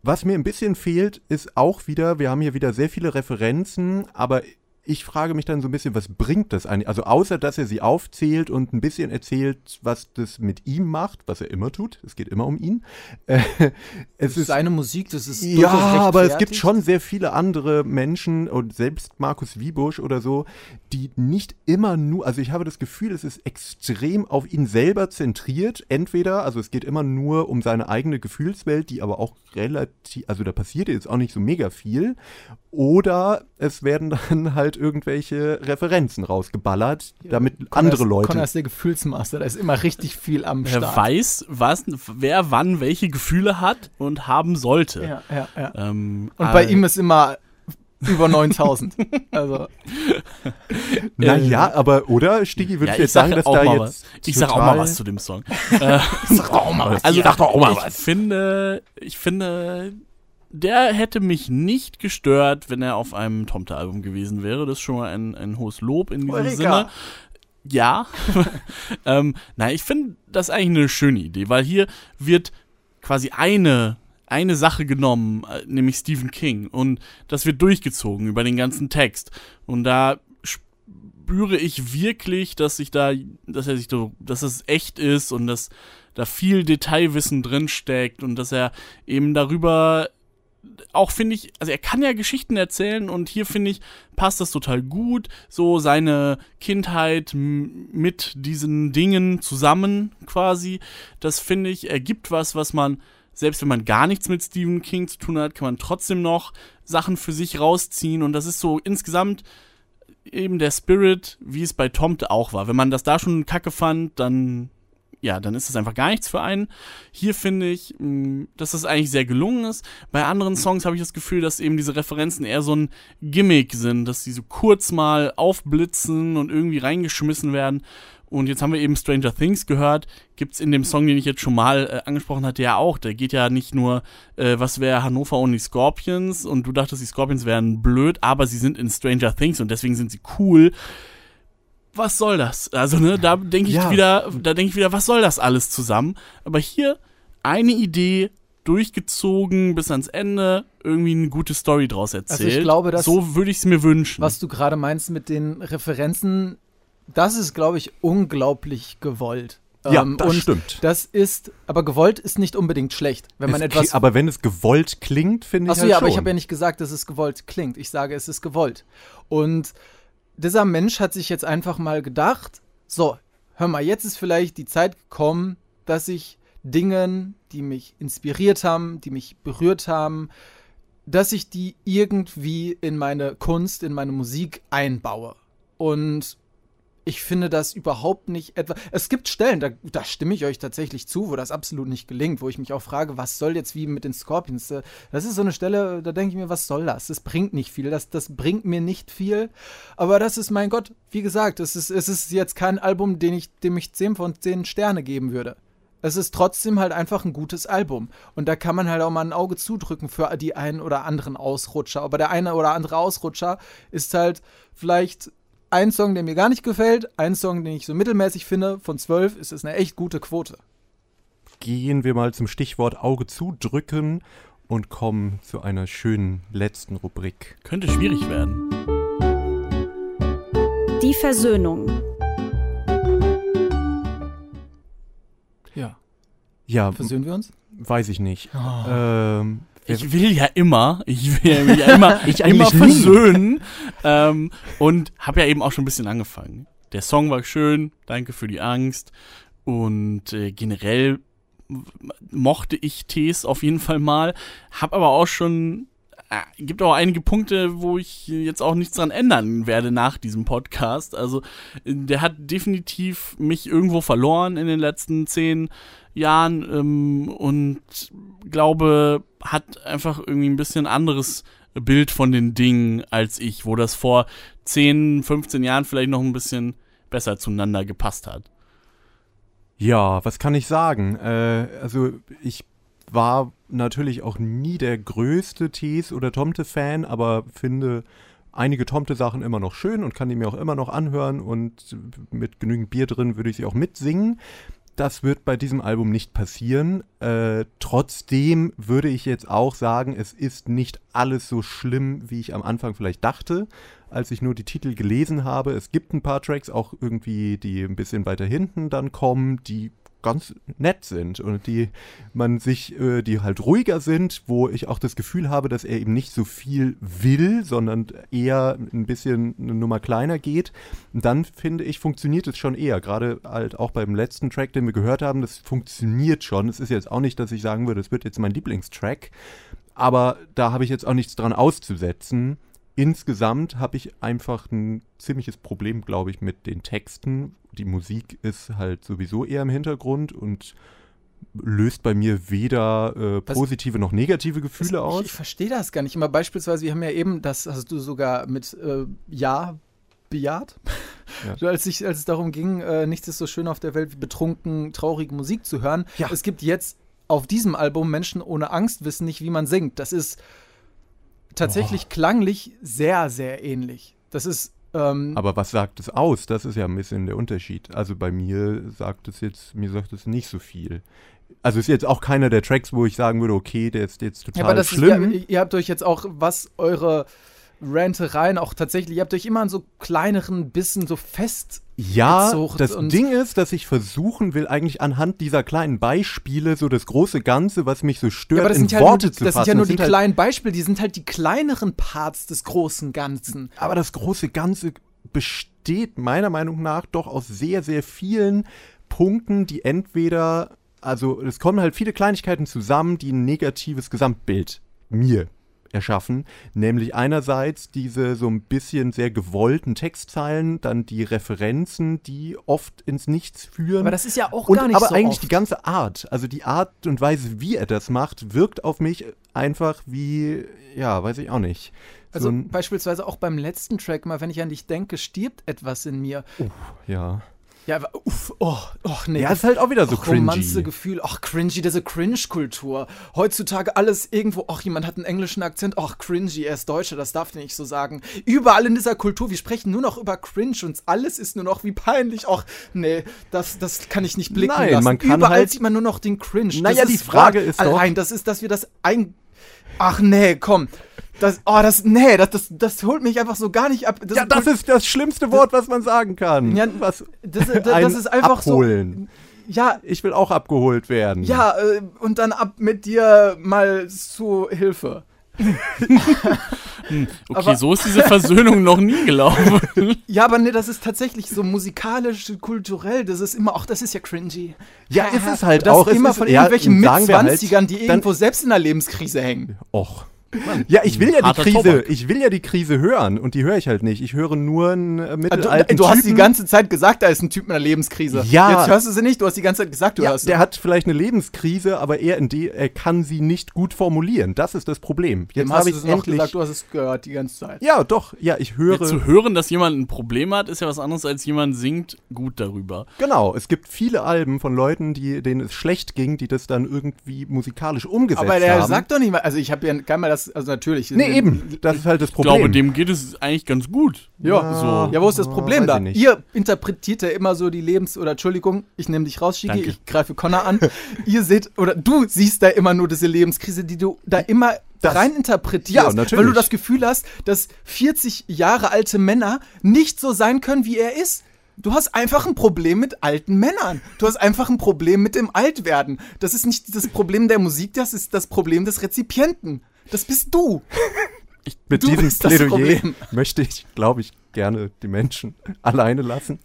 Was mir ein bisschen fehlt, ist auch wieder, wir haben hier wieder sehr viele Referenzen, aber ich frage mich dann so ein bisschen, was bringt das eigentlich? Also außer, dass er sie aufzählt und ein bisschen erzählt, was das mit ihm macht, was er immer tut. Es geht immer um ihn. Äh, es ist seine Musik, das ist ja, aber es gibt schon sehr viele andere Menschen und selbst Markus Wiebusch oder so, die nicht immer nur, also ich habe das Gefühl, es ist extrem auf ihn selber zentriert. Entweder, also es geht immer nur um seine eigene Gefühlswelt, die aber auch relativ, also da passiert jetzt auch nicht so mega viel. Oder es werden dann halt irgendwelche Referenzen rausgeballert, damit ja, andere Leute. Connor ist der Gefühlsmaster, da ist immer richtig viel am Start. Er weiß, was, wer wann welche Gefühle hat und haben sollte. Ja, ja, ja. Ähm, und bei ihm ist immer über 9000. also. Naja, äh, aber, oder, Stigi, würdest ja, du jetzt sagen, dass da jetzt. Ich sag auch mal was zu dem Song. äh, ich sag auch mal was. Also, ich sag doch auch mal was. Ich finde, ich finde, der hätte mich nicht gestört, wenn er auf einem Tomte-Album gewesen wäre. Das ist schon mal ein, ein hohes Lob in diesem Eureka. Sinne. Ja. ähm, nein, ich finde das eigentlich eine schöne Idee, weil hier wird quasi eine eine Sache genommen, äh, nämlich Stephen King, und das wird durchgezogen über den ganzen Text. Und da spüre ich wirklich, dass sich da, dass er sich so, dass es echt ist und dass da viel Detailwissen drin steckt und dass er eben darüber auch finde ich, also er kann ja Geschichten erzählen und hier finde ich, passt das total gut. So seine Kindheit mit diesen Dingen zusammen quasi. Das finde ich, ergibt was, was man selbst wenn man gar nichts mit Stephen King zu tun hat, kann man trotzdem noch Sachen für sich rausziehen. Und das ist so insgesamt eben der Spirit, wie es bei Tomte auch war. Wenn man das da schon kacke fand, dann ja, dann ist das einfach gar nichts für einen. Hier finde ich, mm, dass das eigentlich sehr gelungen ist. Bei anderen Songs habe ich das Gefühl, dass eben diese Referenzen eher so ein Gimmick sind, dass sie so kurz mal aufblitzen und irgendwie reingeschmissen werden. Und jetzt haben wir eben Stranger Things gehört. Gibt es in dem Song, den ich jetzt schon mal äh, angesprochen hatte, ja auch. Der geht ja nicht nur, äh, was wäre Hannover ohne die Scorpions und du dachtest, die Scorpions wären blöd, aber sie sind in Stranger Things und deswegen sind sie cool. Was soll das? Also, ne, da denke ich ja. wieder, da denke ich wieder, was soll das alles zusammen? Aber hier eine Idee, durchgezogen bis ans Ende irgendwie eine gute Story draus erzählt. Also ich glaube, dass so würde ich es mir wünschen. Was du gerade meinst mit den Referenzen, das ist, glaube ich, unglaublich gewollt. Ja, ähm, das stimmt. Das ist, aber gewollt ist nicht unbedingt schlecht. Wenn man etwas, aber wenn es gewollt klingt, finde ich Achso, halt ja, schon. aber ich habe ja nicht gesagt, dass es gewollt klingt. Ich sage, es ist gewollt. Und dieser Mensch hat sich jetzt einfach mal gedacht, so, hör mal, jetzt ist vielleicht die Zeit gekommen, dass ich Dingen, die mich inspiriert haben, die mich berührt haben, dass ich die irgendwie in meine Kunst, in meine Musik einbaue. Und ich finde das überhaupt nicht etwa. Es gibt Stellen, da, da, stimme ich euch tatsächlich zu, wo das absolut nicht gelingt, wo ich mich auch frage, was soll jetzt wie mit den Scorpions? Äh, das ist so eine Stelle, da denke ich mir, was soll das? Das bringt nicht viel, das, das bringt mir nicht viel. Aber das ist, mein Gott, wie gesagt, es ist, es ist jetzt kein Album, den ich, dem ich 10 von 10 Sterne geben würde. Es ist trotzdem halt einfach ein gutes Album. Und da kann man halt auch mal ein Auge zudrücken für die einen oder anderen Ausrutscher. Aber der eine oder andere Ausrutscher ist halt vielleicht ein Song, der mir gar nicht gefällt, ein Song, den ich so mittelmäßig finde. Von zwölf ist es eine echt gute Quote. Gehen wir mal zum Stichwort Auge zudrücken und kommen zu einer schönen letzten Rubrik. Könnte schwierig werden. Die Versöhnung. Ja. Ja. Versöhnen wir uns? Weiß ich nicht. Oh. Ähm, ich will ja immer, ich will ja immer, ich immer versöhnen ähm, und habe ja eben auch schon ein bisschen angefangen. Der Song war schön, danke für die Angst und äh, generell mochte ich Tees auf jeden Fall mal, hab aber auch schon äh, gibt auch einige Punkte, wo ich jetzt auch nichts dran ändern werde nach diesem Podcast. Also der hat definitiv mich irgendwo verloren in den letzten zehn Jahren ähm, und glaube, hat einfach irgendwie ein bisschen anderes Bild von den Dingen als ich, wo das vor 10, 15 Jahren vielleicht noch ein bisschen besser zueinander gepasst hat. Ja, was kann ich sagen? Äh, also ich war natürlich auch nie der größte Tees- oder Tomte-Fan, aber finde einige Tomte-Sachen immer noch schön und kann die mir auch immer noch anhören und mit genügend Bier drin würde ich sie auch mitsingen. Das wird bei diesem Album nicht passieren. Äh, trotzdem würde ich jetzt auch sagen, es ist nicht alles so schlimm, wie ich am Anfang vielleicht dachte. als ich nur die Titel gelesen habe. Es gibt ein paar Tracks auch irgendwie, die ein bisschen weiter hinten dann kommen, die ganz nett sind und die man sich, äh, die halt ruhiger sind, wo ich auch das Gefühl habe, dass er eben nicht so viel will, sondern eher ein bisschen eine Nummer kleiner geht. Dann finde ich, funktioniert es schon eher. Gerade halt auch beim letzten Track, den wir gehört haben, das funktioniert schon. Es ist jetzt auch nicht, dass ich sagen würde, es wird jetzt mein Lieblingstrack, aber da habe ich jetzt auch nichts dran auszusetzen insgesamt habe ich einfach ein ziemliches Problem, glaube ich, mit den Texten. Die Musik ist halt sowieso eher im Hintergrund und löst bei mir weder äh, positive noch negative Gefühle ich, aus. Ich, ich verstehe das gar nicht. Immer beispielsweise, wir haben ja eben, das hast du sogar mit äh, Ja bejaht, ja. als, ich, als es darum ging, äh, nichts ist so schön auf der Welt wie betrunken, traurige Musik zu hören. Ja. Es gibt jetzt auf diesem Album Menschen ohne Angst wissen nicht, wie man singt. Das ist tatsächlich oh. klanglich sehr, sehr ähnlich. Das ist. Ähm, Aber was sagt es aus? Das ist ja ein bisschen der Unterschied. Also bei mir sagt es jetzt, mir sagt es nicht so viel. Also ist jetzt auch keiner der Tracks, wo ich sagen würde, okay, der ist jetzt total ja, aber das schlimm. Ist, ja, ihr habt euch jetzt auch, was eure Rantereien auch tatsächlich, ihr habt euch immer an so kleineren Bissen so fest ja, das Ding ist, dass ich versuchen will, eigentlich anhand dieser kleinen Beispiele so das große Ganze, was mich so stört, ja, in halt Worte nur, zu das fassen. Das sind ja nur die halt kleinen Beispiele, die sind halt die kleineren Parts des großen Ganzen. Aber das große Ganze besteht meiner Meinung nach doch aus sehr, sehr vielen Punkten, die entweder, also es kommen halt viele Kleinigkeiten zusammen, die ein negatives Gesamtbild mir erschaffen, nämlich einerseits diese so ein bisschen sehr gewollten Textzeilen, dann die Referenzen, die oft ins Nichts führen. Aber das ist ja auch und, gar nicht aber so eigentlich oft. die ganze Art, also die Art und Weise, wie er das macht, wirkt auf mich einfach wie, ja, weiß ich auch nicht. Also beispielsweise auch beim letzten Track mal, wenn ich an dich denke, stirbt etwas in mir. Uh, ja. Ja, aber uff, oh, oh, nee. Ja, ist halt auch wieder so och, cringy. Romanze Gefühl, ach, cringy, diese Cringe-Kultur. Heutzutage alles irgendwo, ach, jemand hat einen englischen Akzent, ach, cringy, er ist Deutscher, das darf nicht so sagen. Überall in dieser Kultur, wir sprechen nur noch über Cringe und alles ist nur noch wie peinlich. Ach, nee, das, das kann ich nicht blicken Nein, lassen. man kann Überall halt sieht man nur noch den Cringe. Naja, die Frage wahr. ist doch... Nein, das ist, dass wir das ein... Ach, nee, komm. Das, oh, das, nee, das, das, das holt mich einfach so gar nicht ab. Das ja, das ist das schlimmste Wort, was man sagen kann. Ja, was, das, das, das ist einfach abholen. so. Ja. Ich will auch abgeholt werden. Ja, äh, und dann ab mit dir mal zu Hilfe. Hm, okay, aber, so ist diese Versöhnung noch nie gelaufen. ja, aber nee, das ist tatsächlich so musikalisch, kulturell, das ist immer auch, das ist ja cringy. Ja, ist es halt das auch. Immer ist, von irgendwelchen ja, Mitzwanzigern, halt, die irgendwo selbst in einer Lebenskrise hängen. Och. Mann, ja, ich will ja die Krise, Tobak. ich will ja die Krise hören und die höre ich halt nicht. Ich höre nur einen äh, mittelalten Du, du hast die ganze Zeit gesagt, da ist ein Typ mit einer Lebenskrise. Ja. Jetzt hörst du sie nicht, du hast die ganze Zeit gesagt, du ja, hörst Der sie. hat vielleicht eine Lebenskrise, aber er, er kann sie nicht gut formulieren. Das ist das Problem. Jetzt habe ich es noch gesagt, du hast es gehört die ganze Zeit. Ja, doch, ja, ich höre. Ja, zu hören, dass jemand ein Problem hat, ist ja was anderes, als jemand singt gut darüber. Genau, es gibt viele Alben von Leuten, die, denen es schlecht ging, die das dann irgendwie musikalisch umgesetzt haben. Aber der haben. sagt doch nicht mal, also ich habe ja kann mal das, also natürlich Nee, eben. Das ist halt das Problem. Ich glaube, dem geht es eigentlich ganz gut. Ja, so. ja wo ist das Problem da? Ihr interpretiert ja immer so die Lebens- oder Entschuldigung, ich nehme dich raus, Shigi, ich greife Connor an. Ihr seht, oder du siehst da immer nur diese Lebenskrise, die du da immer das, rein interpretierst. Ja, natürlich. Weil du das Gefühl hast, dass 40 Jahre alte Männer nicht so sein können, wie er ist. Du hast einfach ein Problem mit alten Männern. Du hast einfach ein Problem mit dem Altwerden. Das ist nicht das Problem der Musik, das ist das Problem des Rezipienten. Das bist du. Ich, mit du diesem Plädoyer möchte ich, glaube ich, gerne die Menschen alleine lassen.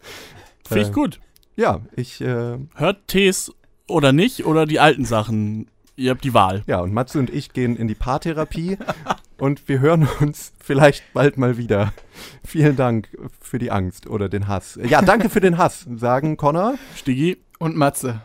Finde ich äh, gut. Ja, ich. Äh, Hört Tees oder nicht oder die alten Sachen. Ihr habt die Wahl. Ja, und Matze und ich gehen in die Paartherapie und wir hören uns vielleicht bald mal wieder. Vielen Dank für die Angst oder den Hass. Ja, danke für den Hass, sagen Connor, Stiggi und Matze.